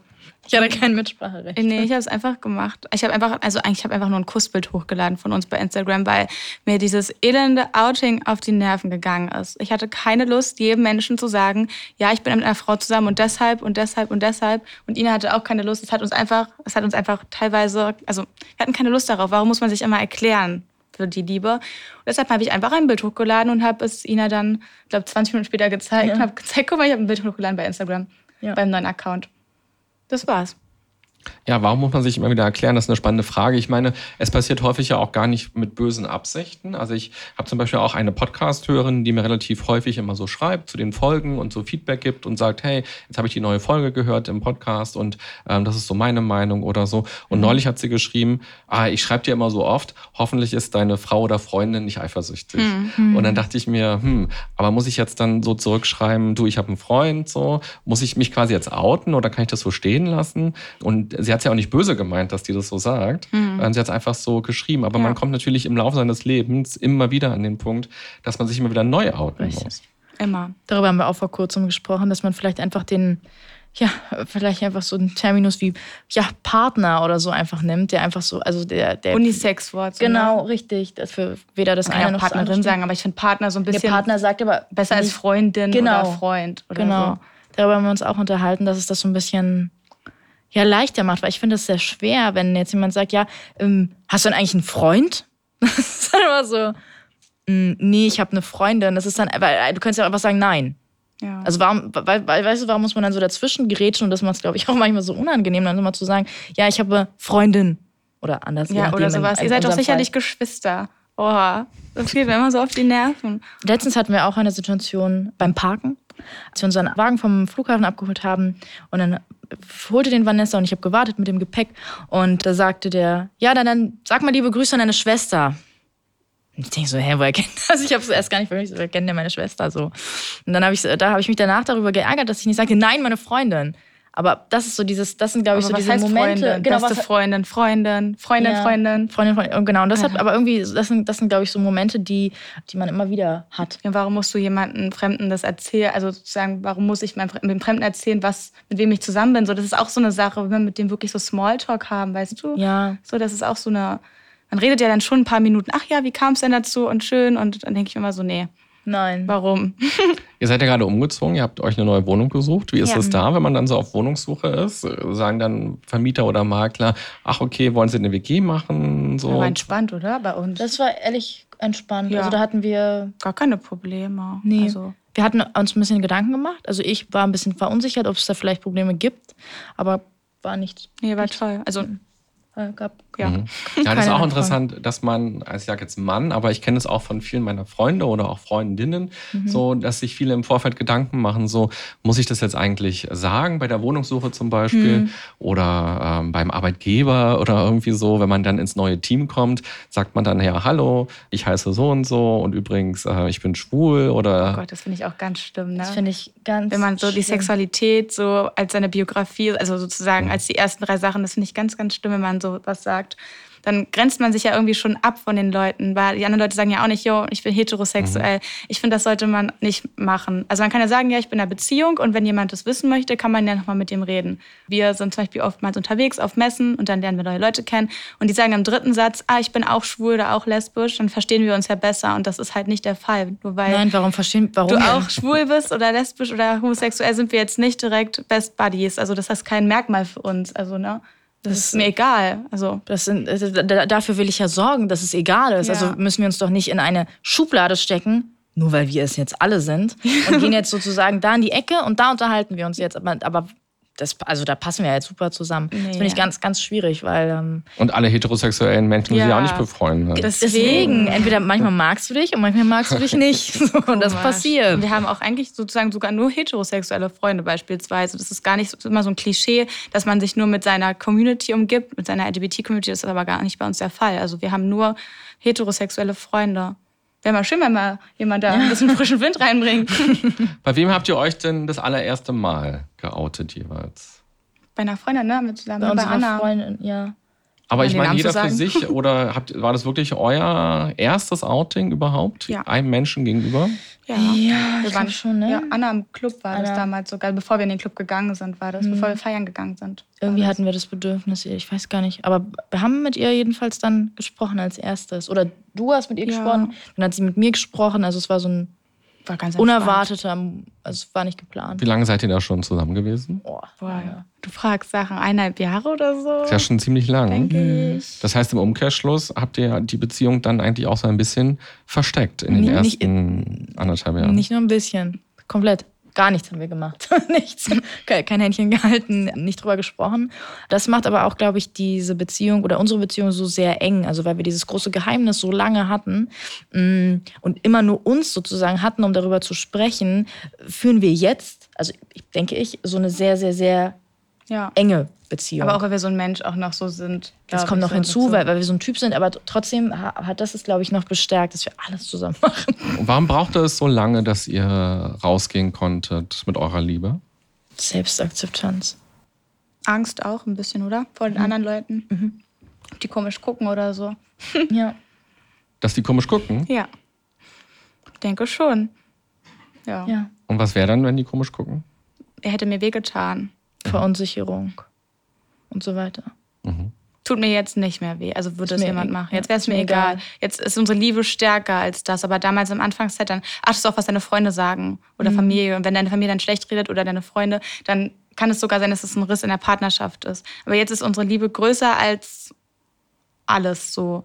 Ich hatte kein Mitspracherecht. Nee, ich habe es einfach gemacht. Ich habe einfach, also eigentlich habe einfach nur ein Kussbild hochgeladen von uns bei Instagram, weil mir dieses elende Outing auf die Nerven gegangen ist. Ich hatte keine Lust, jedem Menschen zu sagen, ja, ich bin mit einer Frau zusammen und deshalb und deshalb und deshalb. Und Ina hatte auch keine Lust. Es hat uns einfach, es hat uns einfach teilweise, also wir hatten keine Lust darauf. Warum muss man sich immer erklären? für die Liebe. Und deshalb habe ich einfach ein Bild hochgeladen und habe es Ina dann, ich glaube, 20 Minuten später gezeigt ja. und habe gezeigt, guck mal, ich habe ein Bild hochgeladen bei Instagram, ja. beim neuen Account. Das war's. Ja, warum muss man sich immer wieder erklären? Das ist eine spannende Frage. Ich meine, es passiert häufig ja auch gar nicht mit bösen Absichten. Also ich habe zum Beispiel auch eine Podcast-Hörerin, die mir relativ häufig immer so schreibt zu den Folgen und so Feedback gibt und sagt, hey, jetzt habe ich die neue Folge gehört im Podcast und ähm, das ist so meine Meinung oder so. Und mhm. neulich hat sie geschrieben, ah, ich schreibe dir immer so oft, hoffentlich ist deine Frau oder Freundin nicht eifersüchtig. Mhm. Und dann dachte ich mir, hm, aber muss ich jetzt dann so zurückschreiben, du, ich habe einen Freund, so, muss ich mich quasi jetzt outen oder kann ich das so stehen lassen? Und sie hat es ja auch nicht böse gemeint, dass die das so sagt. Mhm. Sie hat es einfach so geschrieben. Aber ja. man kommt natürlich im Laufe seines Lebens immer wieder an den Punkt, dass man sich immer wieder neu outen Richtig. muss. Immer. Darüber haben wir auch vor kurzem gesprochen, dass man vielleicht einfach den, ja, vielleicht einfach so ein Terminus wie ja, Partner oder so einfach nimmt, der einfach so, also der. der Unisex-Wort. So, Genau, Ne? richtig. Für weder das eine ja noch auch das andere Partnerin sagen, aber ich finde Partner so ein Der bisschen Partner sagt aber besser als Freundin Genau. oder Freund. Oder Genau. So. Darüber haben wir uns auch unterhalten, dass es das so ein bisschen ja, leichter macht, weil ich finde es sehr schwer, wenn jetzt jemand sagt, ja, ähm, hast du denn eigentlich einen Freund? Das ist dann immer so, "Mm, nee, ich habe eine Freundin. Das ist dann, weil äh, du könntest ja auch einfach sagen, nein. Ja. Also warum, weil, weil, weißt du, warum muss man dann so dazwischen gerätschen und das macht es, glaube ich, auch manchmal so unangenehm, dann immer zu sagen, ja, ich habe Freundin. Oder anders. ja, oder sowas. Ihr seid doch sicherlich Fall. Geschwister. Oha, das geht mir immer so auf die Nerven. Letztens hatten wir auch eine Situation beim Parken, als wir unseren Wagen vom Flughafen abgeholt haben. Und dann holte den Vanessa und ich habe gewartet mit dem Gepäck. Und da sagte der, ja, dann, dann sag mal liebe Grüße an deine Schwester. Und ich denke so, hä, woher kennt das? Ich habe es erst gar nicht verstanden. Ich kennt ja meine Schwester so. Und dann habe ich, da habe ich mich danach darüber geärgert, dass ich nicht sage, nein, meine Freundin. Aber das ist so dieses, das sind, glaube ich, so diese Momente. Freundin? Genau, Beste Freundin, Freundin, Freundin, Ja. Freundin. Freundin, Freundin. Und genau, und das hat aber irgendwie, das sind, das sind glaube ich, so Momente, die, die man immer wieder hat. Ja, warum musst du jemandem Fremden das erzählen? Also sozusagen, warum muss ich meinem, dem Fremden erzählen, was, mit wem ich zusammen bin? So, das ist auch so eine Sache, wenn wir mit dem wirklich so Smalltalk haben, weißt du? Ja. So, das ist auch so eine. Man redet ja dann schon ein paar Minuten, ach ja, wie kam es denn dazu und schön. Und dann denke ich mir immer so, nee, Nein. warum? Ihr seid ja gerade umgezogen, ihr habt euch eine neue Wohnung gesucht. Wie ist Ja. es da, wenn man dann so auf Wohnungssuche ist? Sagen dann Vermieter oder Makler, ach okay, wollen Sie eine WG machen? So. Aber entspannt, oder? Bei uns. Das war ehrlich entspannt. Ja. Also da hatten wir, Gar keine Probleme. nee, Also, wir hatten uns ein bisschen Gedanken gemacht. Also ich war ein bisschen verunsichert, ob es da vielleicht Probleme gibt, aber war nichts. nee, war toll. Also, Äh, gab. ja. Mhm. Ja, das ist auch interessant, dass man, also ich sage jetzt Mann, aber ich kenne es auch von vielen meiner Freunde oder auch Freundinnen, Mhm. so, dass sich viele im Vorfeld Gedanken machen, so, muss ich das jetzt eigentlich sagen, bei der Wohnungssuche zum Beispiel Mhm. oder ähm, beim Arbeitgeber oder irgendwie so, wenn man dann ins neue Team kommt, sagt man dann, ja, hallo, ich heiße so und so und übrigens, äh, ich bin schwul Oh oder Gott, das finde ich auch ganz schlimm. Ne? Das finde ich ganz. Wenn man so die schlimm. Sexualität so als seine Biografie, also sozusagen Mhm. als die ersten drei Sachen, das finde ich ganz, ganz schlimm, wenn man so was sagt. Dann grenzt man sich ja irgendwie schon ab von den Leuten, weil die anderen Leute sagen ja auch nicht, yo, ich bin heterosexuell. Mhm. Ich finde, das sollte man nicht machen. Also man kann ja sagen, ja, ich bin in einer Beziehung und wenn jemand das wissen möchte, kann man ja nochmal mit dem reden. Wir sind zum Beispiel oftmals unterwegs auf Messen und dann lernen wir neue Leute kennen und die sagen im dritten Satz, ah, ich bin auch schwul oder auch lesbisch, dann verstehen wir uns ja besser und das ist halt nicht der Fall. Nur weil Nein, warum verstehen. Warum du denn? auch schwul bist oder lesbisch oder homosexuell, sind wir jetzt nicht direkt Best Buddies. Also das ist kein Merkmal für uns. Also, ne? Das, ist mir egal. Also, Das sind, also da- dafür will ich ja sorgen, dass es egal ist. Ja. Also müssen wir uns doch nicht in eine Schublade stecken, nur weil wir es jetzt alle sind, und gehen jetzt sozusagen da in die Ecke und da unterhalten wir uns jetzt. Aber, aber das, also da passen wir ja jetzt super zusammen. das Nee, finde ich ganz, ganz schwierig, weil ähm, und alle heterosexuellen Menschen Ja. ja auch nicht befreundet. Das- deswegen, entweder manchmal magst du dich und manchmal magst du dich nicht. So, und das Komisch. passiert. Und wir haben auch eigentlich sozusagen sogar nur heterosexuelle Freunde beispielsweise. Das ist gar nicht so, immer so ein Klischee, dass man sich nur mit seiner Community umgibt, mit seiner LGBT-Community. Das ist aber gar nicht bei uns der Fall. Also wir haben nur heterosexuelle Freunde. Wäre mal schön, wenn mal jemand da ein bisschen frischen Wind reinbringt. Bei wem habt ihr euch denn das allererste Mal geoutet jeweils? Bei einer Freundin, ne? Mit zusammen Bei bei unserer Anna. Freundin, ja. Aber ich meine, jeder für sich oder habt, war das wirklich euer erstes Outing überhaupt? Ja. Einem Menschen gegenüber? Ja, Ja, wir waren schon, ne? Ja, Anna im Club war das Anna. damals sogar, bevor wir in den Club gegangen sind, war das, bevor wir feiern gegangen sind. Irgendwie das. hatten wir das Bedürfnis, ich weiß gar nicht. Aber wir haben mit ihr jedenfalls dann gesprochen als erstes. Oder du hast mit ihr Ja. gesprochen, dann hat sie mit mir gesprochen. Also es war so ein war ganz unerwarteter, also es war nicht geplant. Wie lange seid ihr da schon zusammen gewesen? Oh, Boah, ja. Du fragst Sachen, eineinhalb Jahre oder so? Ist ja schon ziemlich lang. denke ich. Das heißt, im Umkehrschluss habt ihr die Beziehung dann eigentlich auch so ein bisschen versteckt in den nicht ersten anderthalb Jahren. Nicht nur ein bisschen, komplett. Gar nichts haben wir gemacht. nichts. Kein, Händchen gehalten, nicht drüber gesprochen. Das macht aber auch, glaube ich, diese Beziehung oder unsere Beziehung so sehr eng. Also, weil wir dieses große Geheimnis so lange hatten mm, und immer nur uns sozusagen hatten, um darüber zu sprechen, führen wir jetzt, also ich denke ich, so eine sehr, sehr, sehr Ja. enge Beziehung. Aber auch, weil wir so ein Mensch auch noch so sind. das kommt noch so hinzu, weil, weil wir so ein Typ sind, aber trotzdem ha- hat das es, glaube ich, noch bestärkt, dass wir alles zusammen machen. Und warum brauchte es so lange, dass ihr rausgehen konntet mit eurer Liebe? Selbstakzeptanz. Angst auch ein bisschen, oder? Vor den anderen Leuten. Die komisch gucken oder so. Ja. Dass die komisch gucken? Ja. Ich denke schon. Ja. ja. Und was wäre dann, wenn die komisch gucken? Er hätte mir wehgetan. Verunsicherung und so weiter. Mhm. Tut mir jetzt nicht mehr weh. Also würde Ist es jemand e- machen. Jetzt wäre es ist mir egal. egal. Jetzt ist unsere Liebe stärker als das. Aber damals am Anfangszeit dann achtest du auch, was deine Freunde sagen oder Familie. Und wenn deine Familie dann schlecht redet oder deine Freunde, dann kann es sogar sein, dass es ein Riss in der Partnerschaft ist. Aber jetzt ist unsere Liebe größer als alles so.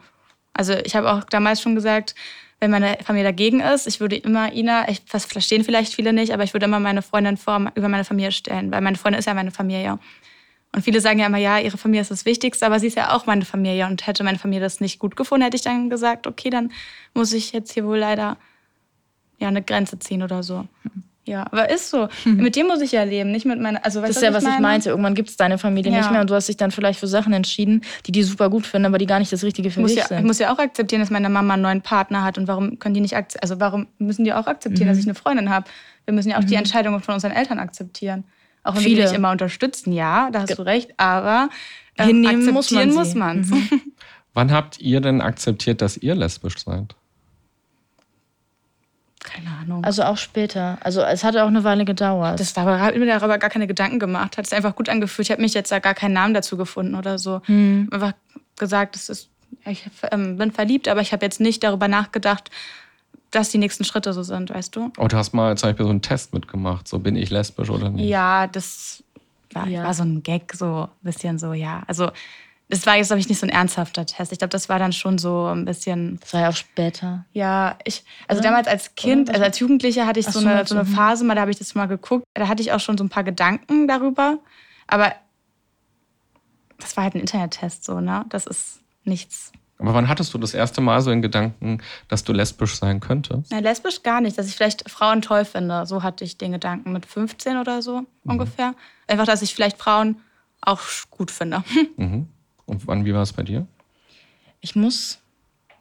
Also ich habe auch damals schon gesagt, wenn meine Familie dagegen ist, ich würde immer Ina, ich, das verstehen vielleicht viele nicht, aber ich würde immer meine Freundin vor über meine Familie stellen, weil meine Freundin ist ja meine Familie. Und viele sagen ja immer, ja, ihre Familie ist das Wichtigste, aber sie ist ja auch meine Familie. Und hätte meine Familie das nicht gut gefunden, hätte ich dann gesagt, okay, dann muss ich jetzt hier wohl leider ja, eine Grenze ziehen oder so. Ja, aber ist so. Mit dir muss ich ja leben, nicht mit meiner. Also, Das ist ja, was ich meinte. Irgendwann gibt es deine Familie Ja. nicht mehr und du hast dich dann vielleicht für Sachen entschieden, die die super gut finden, aber die gar nicht das Richtige für Ich muss, dich ja, ich sind. muss ja auch akzeptieren, dass meine Mama einen neuen Partner hat und warum können die nicht also warum müssen die auch akzeptieren, Mhm. dass ich eine Freundin habe? Wir müssen ja auch die Entscheidungen von unseren Eltern akzeptieren. Auch wenn wir die Viele. nicht immer unterstützen, ja, da hast du recht, aber ähm, Hinnehmen muss man. Mhm. muss man's. Wann habt ihr denn akzeptiert, dass ihr lesbisch seid? Keine Ahnung. Also auch später. Also es hat auch eine Weile gedauert. Das war, habe mir darüber gar keine Gedanken gemacht. Hat es einfach gut angefühlt. Ich habe mich jetzt da gar keinen Namen dazu gefunden oder so. Hm. Einfach gesagt, das ist, ich ähm, bin verliebt, aber ich habe jetzt nicht darüber nachgedacht, dass die nächsten Schritte so sind, weißt du? Oh, du hast mal zum Beispiel so einen Test mitgemacht, so bin ich lesbisch oder nicht? Ja, das war, Ja. war so ein Gag, so ein bisschen so, ja. Also, das war jetzt, glaube ich, nicht so ein ernsthafter Test. Ich glaube, das war dann schon so ein bisschen. das war ja auch später. Ja, ich, also Oder? damals als Kind, also als Jugendliche hatte ich Ach so eine, so eine du, hm. Phase mal, da habe ich das mal geguckt. Da hatte ich auch schon so ein paar Gedanken darüber. Aber das war halt ein Internettest, so, ne? Das ist nichts. Aber wann hattest du das erste Mal so in Gedanken, dass du lesbisch sein könntest? Na, lesbisch gar nicht, dass ich vielleicht Frauen toll finde. So hatte ich den Gedanken mit 15 oder so Mhm. ungefähr. Einfach, dass ich vielleicht Frauen auch gut finde. Mhm. Und wann, wie war es bei dir? Ich muss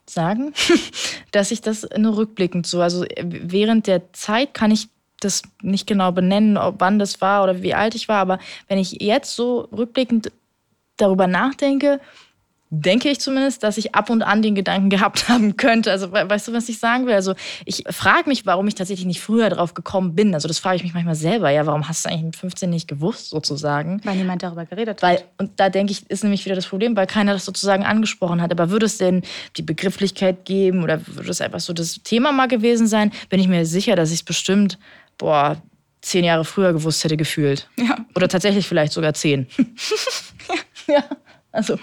sagen, dass ich das nur rückblickend so, also während der Zeit kann ich das nicht genau benennen, ob wann das war oder wie alt ich war, aber wenn ich jetzt so rückblickend darüber nachdenke, denke ich zumindest, dass ich ab und an den Gedanken gehabt haben könnte. Also we- weißt du, was ich sagen will? Also ich frage mich, warum ich tatsächlich nicht früher drauf gekommen bin. Also das frage ich mich manchmal selber. Ja, warum hast du eigentlich mit 15 nicht gewusst, sozusagen? Weil niemand darüber geredet Weil, hat. und da denke ich, ist nämlich wieder das Problem, weil keiner das sozusagen angesprochen hat. Aber würde es denn die Begrifflichkeit geben oder würde es einfach so das Thema mal gewesen sein, bin ich mir sicher, dass ich es bestimmt, boah, zehn Jahre früher gewusst hätte gefühlt. Ja. Oder tatsächlich vielleicht sogar zehn. ja, also.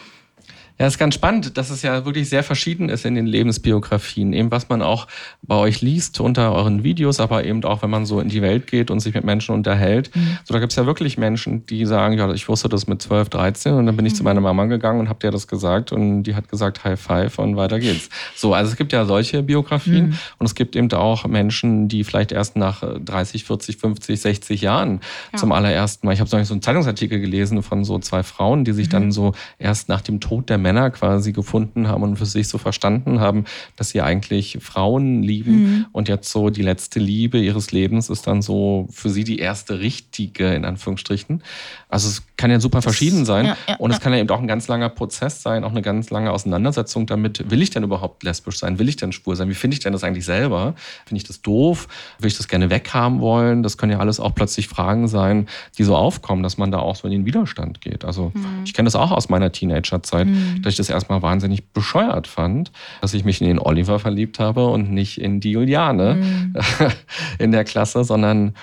Ja, es ist ganz spannend, dass es ja wirklich sehr verschieden ist in den Lebensbiografien. Eben was man auch bei euch liest unter euren Videos, aber eben auch, wenn man so in die Welt geht und sich mit Menschen unterhält. So, da gibt es ja wirklich Menschen, die sagen, ja, ich wusste das mit 12, 13 und dann bin ich zu meiner Mama gegangen und habe der das gesagt und die hat gesagt High Five und weiter geht's. So, also es gibt ja solche Biografien und es gibt eben auch Menschen, die vielleicht erst nach äh, 30, 40, 50, 60 Jahren zum allerersten Mal, ich habe so einen Zeitungsartikel gelesen von so zwei Frauen, die sich dann so erst nach dem Tod der Männer quasi gefunden haben und für sich so verstanden haben, dass sie eigentlich Frauen lieben und jetzt so die letzte Liebe ihres Lebens ist dann so für sie die erste richtige, in Anführungsstrichen. Also es kann ja super verschieden sein ja, ja, und es kann ja eben auch ein ganz langer Prozess sein, auch eine ganz lange Auseinandersetzung damit, will ich denn überhaupt lesbisch sein, will ich denn schwul sein, wie finde ich denn das eigentlich selber? Finde ich das doof? Will ich das gerne weghaben wollen? Das können ja alles auch plötzlich Fragen sein, die so aufkommen, dass man da auch so in den Widerstand geht. Also ich kenne das auch aus meiner Teenagerzeit, dass ich das erstmal wahnsinnig bescheuert fand, dass ich mich in den Oliver verliebt habe und nicht in die Juliane in der Klasse, sondern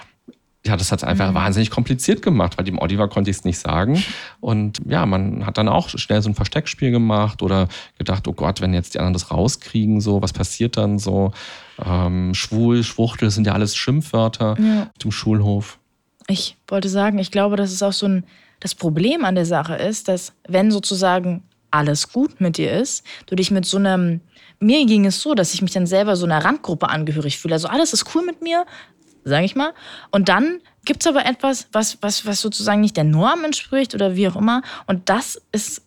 ja, das hat es einfach wahnsinnig kompliziert gemacht, weil dem Oliver konnte ich es nicht sagen. Und ja, man hat dann auch schnell so ein Versteckspiel gemacht oder gedacht, oh Gott, wenn jetzt die anderen das rauskriegen, so, was passiert dann so? Ähm, schwul, Schwuchtel, das sind ja alles Schimpfwörter Ja. auf dem Schulhof. Ich wollte sagen, ich glaube, dass es auch so ein, das Problem an der Sache ist, dass wenn sozusagen alles gut mit dir ist, du dich mit so einem, mir ging es so, dass ich mich dann selber so einer Randgruppe angehörig fühle. Also alles ist cool mit mir, sage ich mal. Und dann gibt es aber etwas, was, was, was sozusagen nicht der Norm entspricht oder wie auch immer. Und das ist,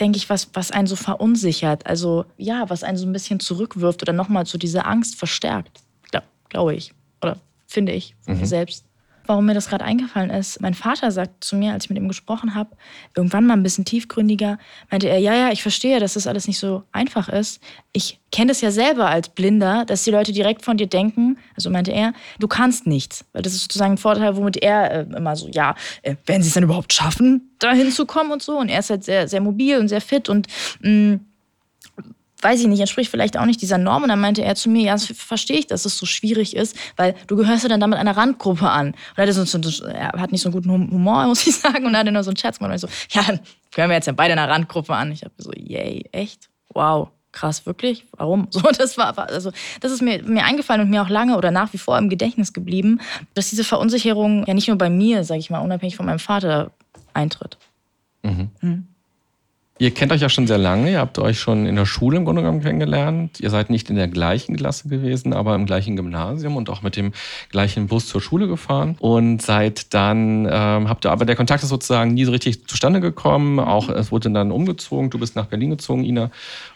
denke ich, was, was einen so verunsichert. Also ja, was einen so ein bisschen zurückwirft oder nochmal so diese Angst verstärkt. Glaube glaub ich. Oder finde ich mir selbst. Warum mir das gerade eingefallen ist. Mein Vater sagt zu mir, als ich mit ihm gesprochen habe, irgendwann mal ein bisschen tiefgründiger, meinte er, ja, ja, ich verstehe, dass das alles nicht so einfach ist. Ich kenne das ja selber als Blinder, dass die Leute direkt von dir denken, also meinte er, du kannst nichts. Weil das ist sozusagen ein Vorteil, womit er äh, immer so, ja, äh, werden sie es dann überhaupt schaffen, da hinzukommen und so. Und er ist halt sehr, sehr mobil und sehr fit und mh, mm, weiß ich nicht, entspricht vielleicht auch nicht dieser Norm. Und dann meinte er zu mir, ja, das verstehe ich, dass es so schwierig ist, weil du gehörst ja dann damit einer Randgruppe an. Und er, so, so, er hat nicht so einen guten Humor, muss ich sagen, und er hatte nur so einen Scherz gemacht. Und ich so, ja, dann gehören wir jetzt ja beide einer Randgruppe an. Ich habe so, yay, echt? Wow. Krass, wirklich? Warum? So, das war, also, das ist mir, mir eingefallen und mir auch lange oder nach wie vor im Gedächtnis geblieben, dass diese Verunsicherung ja nicht nur bei mir, sage ich mal, unabhängig von meinem Vater eintritt. Mhm. Mhm. Ihr kennt euch ja schon sehr lange, ihr habt euch schon in der Schule im Grunde genommen kennengelernt. Ihr seid nicht in der gleichen Klasse gewesen, aber im gleichen Gymnasium und auch mit dem gleichen Bus zur Schule gefahren. Und seit dann ähm, habt ihr, aber der Kontakt ist sozusagen nie so richtig zustande gekommen. Auch es wurde dann umgezogen. Du bist nach Berlin gezogen, Ina.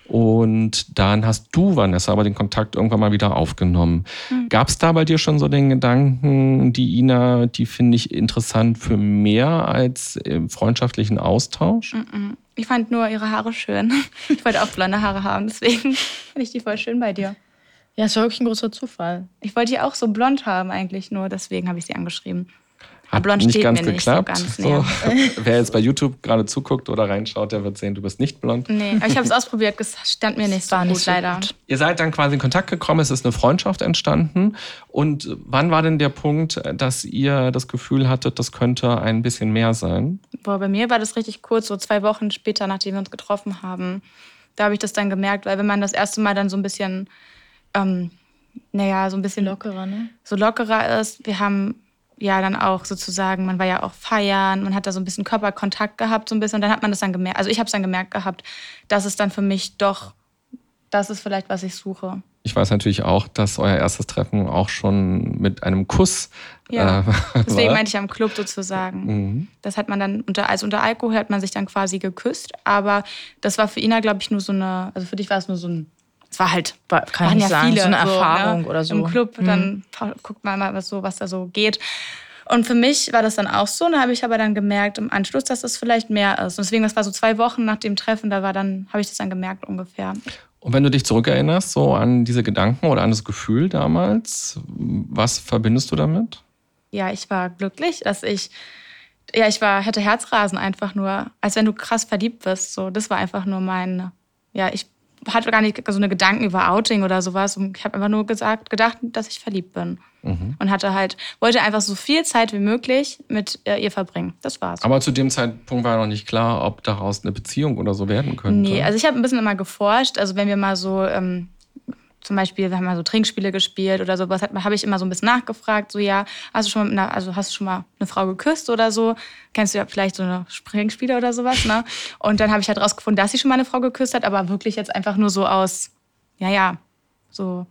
Und dann hast du, Vanessa, aber den Kontakt irgendwann mal wieder aufgenommen. Mhm. Gab es da bei dir schon so den Gedanken, die Ina, die finde ich interessant für mehr als im freundschaftlichen Austausch? Mhm. Ich fand nur ihre Haare schön. Ich wollte auch blonde Haare haben, deswegen finde ich die voll schön bei dir. Ja, es war wirklich ein großer Zufall. Ich wollte die auch so blond haben eigentlich nur, deswegen habe ich sie angeschrieben. Hat blond nicht ganz geklappt. Nicht so ganz, so. Wer jetzt bei YouTube gerade zuguckt oder reinschaut, der wird sehen, du bist nicht blond. Nee, aber ich habe es ausprobiert, es stand mir nicht so gut, nicht leider. Gut. Ihr seid dann quasi in Kontakt gekommen, es ist eine Freundschaft entstanden. Und wann war denn der Punkt, dass ihr das Gefühl hattet, das könnte ein bisschen mehr sein? Boah, bei mir war das richtig kurz, so zwei Wochen später, nachdem wir uns getroffen haben. Da habe ich das dann gemerkt, weil wenn man das erste Mal dann so ein bisschen, ähm, naja, so ein bisschen lockerer, ne? So lockerer ist. Wir haben ja dann auch sozusagen, man war ja auch feiern, man hat da so ein bisschen Körperkontakt gehabt, so ein bisschen. Und dann hat man das dann gemerkt, also ich habe es dann gemerkt gehabt, dass es dann für mich doch, das ist vielleicht, was ich suche. Ich weiß natürlich auch, dass euer erstes Treffen auch schon mit einem Kuss. Ja, äh, deswegen meinte ich am Club sozusagen. Mhm. Das hat man dann unter, also unter Alkohol hat man sich dann quasi geküsst, aber das war für Ina, glaube ich, nur so eine, also für dich war es nur so ein es war halt, kann waren ja sagen, viele, so eine Erfahrung so, ne? oder so. Im Club, mhm. dann guckt man mal, was, so, was da so geht. Und für mich war das dann auch so. Und da habe ich aber dann gemerkt im Anschluss, dass das vielleicht mehr ist. Und deswegen, das war so zwei Wochen nach dem Treffen, da war dann, habe ich das dann gemerkt ungefähr. Und wenn du dich zurückerinnerst, so an diese Gedanken oder an das Gefühl damals, was verbindest du damit? Ja, ich war glücklich, dass ich, ja, ich war, hätte Herzrasen einfach nur, als wenn du krass verliebt bist. So, das war einfach nur mein, ja, ich hatte gar nicht so eine Gedanken über Outing oder sowas. Und ich habe einfach nur gesagt, gedacht, dass ich verliebt bin. Mhm. Und hatte halt, wollte einfach so viel Zeit wie möglich mit ihr verbringen. Das war's. Aber zu dem Zeitpunkt war noch nicht klar, ob daraus eine Beziehung oder so werden könnte. Nee, also ich habe ein bisschen immer geforscht. Also wenn wir mal so ähm, zum Beispiel, wir haben mal so Trinkspiele gespielt oder sowas, habe ich immer so ein bisschen nachgefragt, so ja, hast du schon mal, einer, also hast du schon mal eine Frau geküsst oder so? Kennst du ja vielleicht so eine Trinkspiele oder sowas, ne? Und dann habe ich halt rausgefunden, dass sie schon mal eine Frau geküsst hat, aber wirklich jetzt einfach nur so aus, ja, ja, so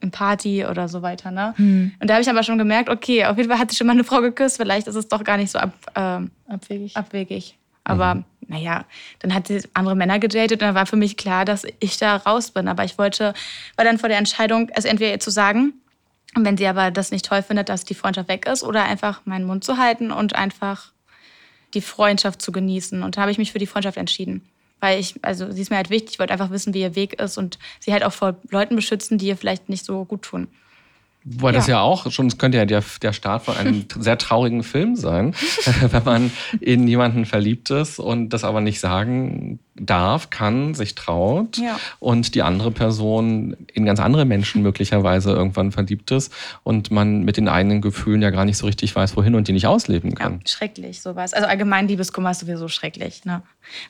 im Party oder so weiter, ne? Hm. Und da habe ich aber schon gemerkt, okay, auf jeden Fall hat sie schon mal eine Frau geküsst, vielleicht ist es doch gar nicht so ab, äh, abwegig. abwegig. Aber mhm. naja, dann hat sie andere Männer gedatet und dann war für mich klar, dass ich da raus bin. Aber ich wollte, war dann vor der Entscheidung, es entweder ihr zu sagen, und wenn sie aber das nicht toll findet, dass die Freundschaft weg ist, oder einfach meinen Mund zu halten und einfach die Freundschaft zu genießen. Und da habe ich mich für die Freundschaft entschieden. Weil ich, also sie ist mir halt wichtig, ich wollte einfach wissen, wie ihr Weg ist und sie halt auch vor Leuten beschützen, die ihr vielleicht nicht so gut tun. Wobei ja. das ja auch schon, es könnte ja der, der Start von einem sehr traurigen Film sein, wenn man in jemanden verliebt ist und das aber nicht sagen darf, kann, sich traut ja. und die andere Person in ganz andere Menschen möglicherweise irgendwann verliebt ist und man mit den eigenen Gefühlen ja gar nicht so richtig weiß, wohin und die nicht ausleben kann. Ja, schrecklich, sowas. Also allgemein Liebeskummer ist sowieso schrecklich. Ne?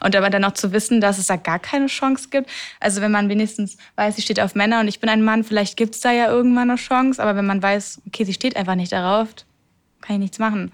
Und aber dann auch zu wissen, dass es da gar keine Chance gibt. Also wenn man wenigstens weiß, sie steht auf Männer und ich bin ein Mann, vielleicht gibt es da ja irgendwann eine Chance, aber wenn man weiß, okay, sie steht einfach nicht darauf, kann ich nichts machen.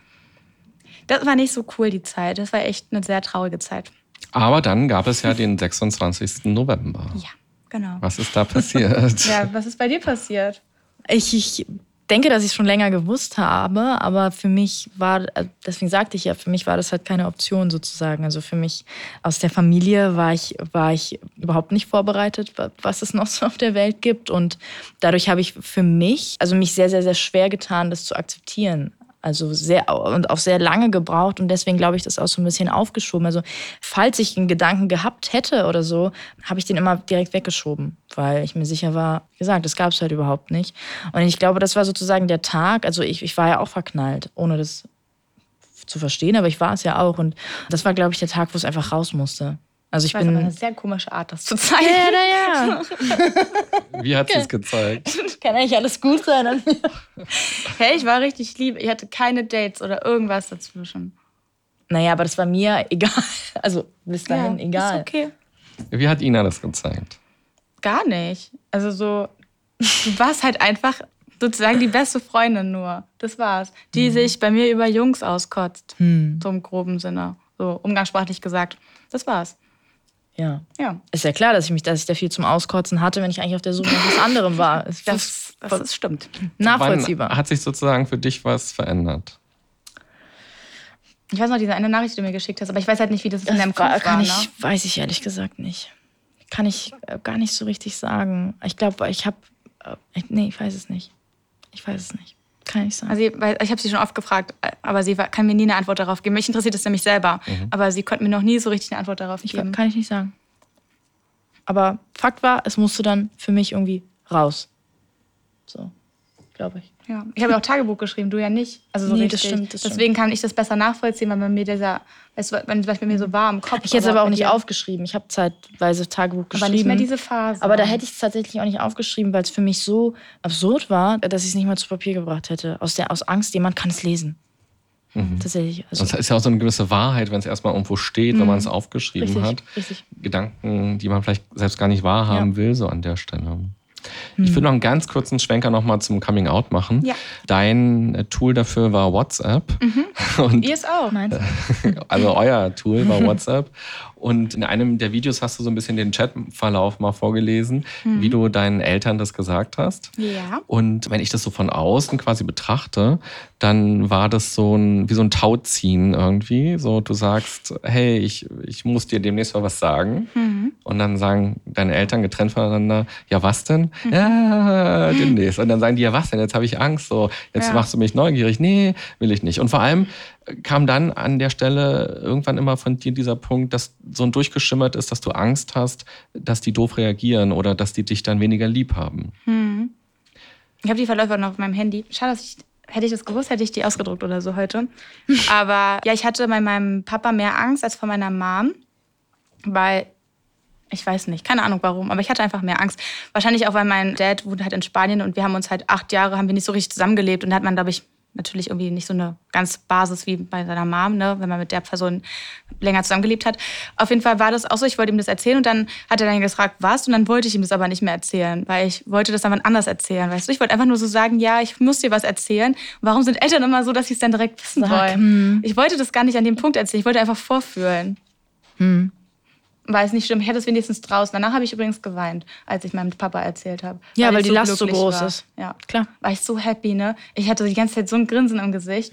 Das war nicht so cool, die Zeit. Das war echt eine sehr traurige Zeit. Aber dann gab es ja den 26. November. Ja, genau. Was ist da passiert? ja, was ist bei dir passiert? Ich, ich denke, dass ich es schon länger gewusst habe, aber für mich war, deswegen sagte ich ja, für mich war das halt keine Option sozusagen. Also für mich aus der Familie war ich, war ich überhaupt nicht vorbereitet, was es noch so auf der Welt gibt. Und dadurch habe ich für mich, also mich sehr, sehr, sehr schwer getan, das zu akzeptieren. Also sehr und auch sehr lange gebraucht und deswegen glaube ich, das auch so ein bisschen aufgeschoben. Also falls ich einen Gedanken gehabt hätte oder so, habe ich den immer direkt weggeschoben, weil ich mir sicher war, wie gesagt, das gab es halt überhaupt nicht. Und ich glaube, das war sozusagen der Tag. Also ich, ich war ja auch verknallt, ohne das zu verstehen, aber ich war es ja auch. Und das war, glaube ich, der Tag, wo es einfach raus musste. Also ich Das bin war eine sehr komische Art, das zu zeigen. ja, ja. Wie hat sie es gezeigt? Kann eigentlich alles gut sein an mir. Hey, ich war richtig lieb. Ich hatte keine Dates oder irgendwas dazwischen. Naja, aber das war mir egal. Also bis dahin egal. Ist okay. Wie hat Ina das gezeigt? Gar nicht. Also so, du warst halt einfach sozusagen die beste Freundin nur. Das war's. Die sich bei mir über Jungs auskotzt. Hm. So im groben Sinne. So umgangssprachlich gesagt. Das war's. Ja. Ja. Ist ja klar, dass ich mich, dass ich da viel zum Auskotzen hatte, wenn ich eigentlich auf der Suche nach was anderem war. Das, das ist stimmt. nachvollziehbar. Wann hat sich sozusagen für dich was verändert? Ich weiß noch, diese eine Nachricht, die du mir geschickt hast, aber ich weiß halt nicht, wie das in deinem Das war, Kopf kann war. ich, ne? weiß ich ehrlich gesagt nicht. Kann ich äh, gar nicht so richtig sagen. Ich glaube, ich habe. Äh, nee, ich weiß es nicht. Ich weiß es nicht. Kann ich sagen. Also, ich- weil ich habe sie schon oft gefragt, aber sie war- kann mir nie eine Antwort darauf geben. Mich interessiert das nämlich selber. Aber sie konnte mir noch nie so richtig eine Antwort darauf ich, geben. kann ich nicht sagen. Aber Fakt war, es musste dann für mich irgendwie raus. So, glaube ich. Ja. Ich habe ja auch Tagebuch geschrieben, du ja nicht. Also so Nee, richtig. das stimmt, das Deswegen kann ich das besser nachvollziehen, weil bei mir dieser, weißt du, wenn es bei mir so war im Kopf. Ich hätte es aber auch nicht aufgeschrieben. Ich habe zeitweise Tagebuch geschrieben. Aber nicht mehr diese Phase. Aber da hätte ich es tatsächlich auch nicht aufgeschrieben, weil es für mich so absurd war, dass ich es nicht mal zu Papier gebracht hätte. Aus, der, aus Angst, jemand kann es lesen. Tatsächlich. Also, Das ist ja auch so eine gewisse Wahrheit, wenn es erstmal irgendwo steht, wenn man es aufgeschrieben richtig, hat. richtig. Gedanken, die man vielleicht selbst gar nicht wahrhaben Ja. will, so an der Stelle. Ich will noch einen ganz kurzen Schwenker nochmal zum Coming Out machen. Ja. Dein äh, Tool dafür war WhatsApp. Und Ihr es auch. Meins. also euer Tool war WhatsApp. Und in einem der Videos hast du so ein bisschen den Chatverlauf mal vorgelesen, wie du deinen Eltern das gesagt hast. Ja. Und wenn ich das so von außen quasi betrachte, dann war das so ein, wie so ein Tauziehen irgendwie. So, du sagst, hey, ich, ich muss dir demnächst mal was sagen. Und dann sagen deine Eltern getrennt voneinander, ja, was denn? Ja, demnächst. Und dann sagen die, ja, was denn? Jetzt habe ich Angst. So, jetzt Ja. machst du mich neugierig. Nee, will ich nicht. Und vor allem kam dann an der Stelle irgendwann immer von dir dieser Punkt, dass so ein durchgeschimmert ist, dass du Angst hast, dass die doof reagieren oder dass die dich dann weniger lieb haben. Ich habe die Verläufe noch auf meinem Handy. Schade, dass ich, hätte ich das gewusst, hätte ich die ausgedruckt oder so heute. Aber ja, ich hatte bei meinem Papa mehr Angst als vor meiner Mom, weil ich weiß nicht, keine Ahnung warum, aber ich hatte einfach mehr Angst. Wahrscheinlich auch, weil mein Dad wohnt halt in Spanien und wir haben uns halt acht Jahre, haben wir nicht so richtig zusammengelebt und da hat man, glaube ich, natürlich irgendwie nicht so eine ganz Basis wie bei seiner Mom, ne, wenn man mit der Person länger zusammengelebt hat. Auf jeden Fall war das auch so, ich wollte ihm das erzählen und dann hat er dann gefragt, was? Und dann wollte ich ihm das aber nicht mehr erzählen, weil ich wollte das dann anders erzählen, weißt du? Ich wollte einfach nur so sagen, ja, ich muss dir was erzählen. Warum sind Eltern immer so, dass sie es dann direkt wissen Sag, wollen? Ich wollte das gar nicht an dem Punkt erzählen, ich wollte einfach vorfühlen. War es nicht schlimm, ich hatte es wenigstens draußen. Danach habe ich übrigens geweint, als ich meinem Papa erzählt habe. Ja, weil ich die Last so groß war. ist. Ja, Klar. war ich so happy, ne? Ich hatte die ganze Zeit so ein Grinsen im Gesicht.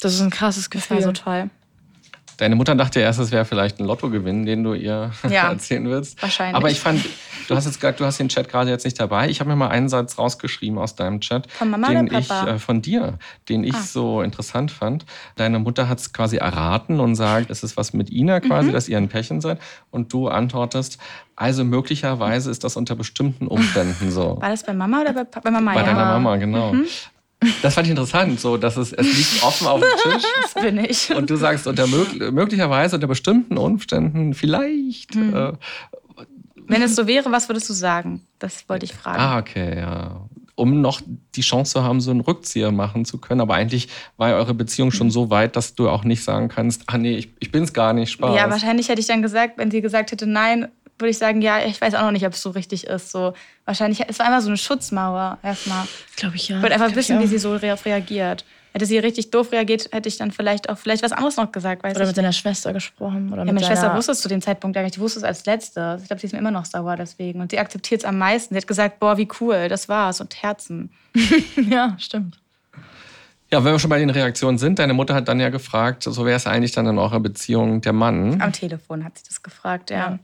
Das ist ein krasses Das Gefühl. war so toll. Deine Mutter dachte erst, es wäre vielleicht ein Lottogewinn, den du ihr Ja, erzählen willst. wahrscheinlich. Aber ich fand, du hast jetzt gesagt, du hast den Chat gerade jetzt nicht dabei. Ich habe mir mal einen Satz rausgeschrieben aus deinem Chat, Von Mama den ich äh, von dir, den ich Ah. so interessant fand. Deine Mutter hat es quasi erraten und sagt, es ist was mit Ina quasi, Mhm. dass ihr ein Pärchen seid. Und du antwortest, also möglicherweise ist das unter bestimmten Umständen so. War das bei Mama oder bei, bei Mama? Bei ja. deiner Mama, genau. Mhm. Das fand ich interessant, so dass es, es liegt offen auf dem Tisch. Das bin ich. Und du sagst, unter mög möglicherweise unter bestimmten Umständen vielleicht. Mhm. Äh, Wenn es so wäre, was würdest du sagen? Das wollte ich fragen. ah, okay, ja. Um noch die Chance zu haben, so einen Rückzieher machen zu können. Aber eigentlich war ja eure Beziehung schon so weit, dass du auch nicht sagen kannst, ah nee, ich, ich bin es gar nicht, Spaß. Ja, wahrscheinlich hätte ich dann gesagt, wenn sie gesagt hätte, nein, würde ich sagen, ja, ich weiß auch noch nicht, ob es so richtig ist. So, wahrscheinlich, es war einfach so eine Schutzmauer erstmal. Glaube ich ja. Ich wollte einfach wissen, wie sie so reagiert. Hätte sie richtig doof reagiert, hätte ich dann vielleicht auch vielleicht was anderes noch gesagt, weiß Oder ich mit deiner Schwester gesprochen. Oder Ja, mit meine Schwester wusste es zu dem Zeitpunkt gar nicht. Die wusste es als letztes. Ich glaube, sie ist mir immer noch sauer deswegen. Und sie akzeptiert es am meisten. Sie hat gesagt, boah, wie cool, das war's. Und Herzen. Ja, stimmt. Ja, wenn wir schon bei den Reaktionen sind, deine Mutter hat dann ja gefragt, so wäre es eigentlich dann in eurer Beziehung der Mann. Am Telefon hat sie das gefragt, ja. Ja,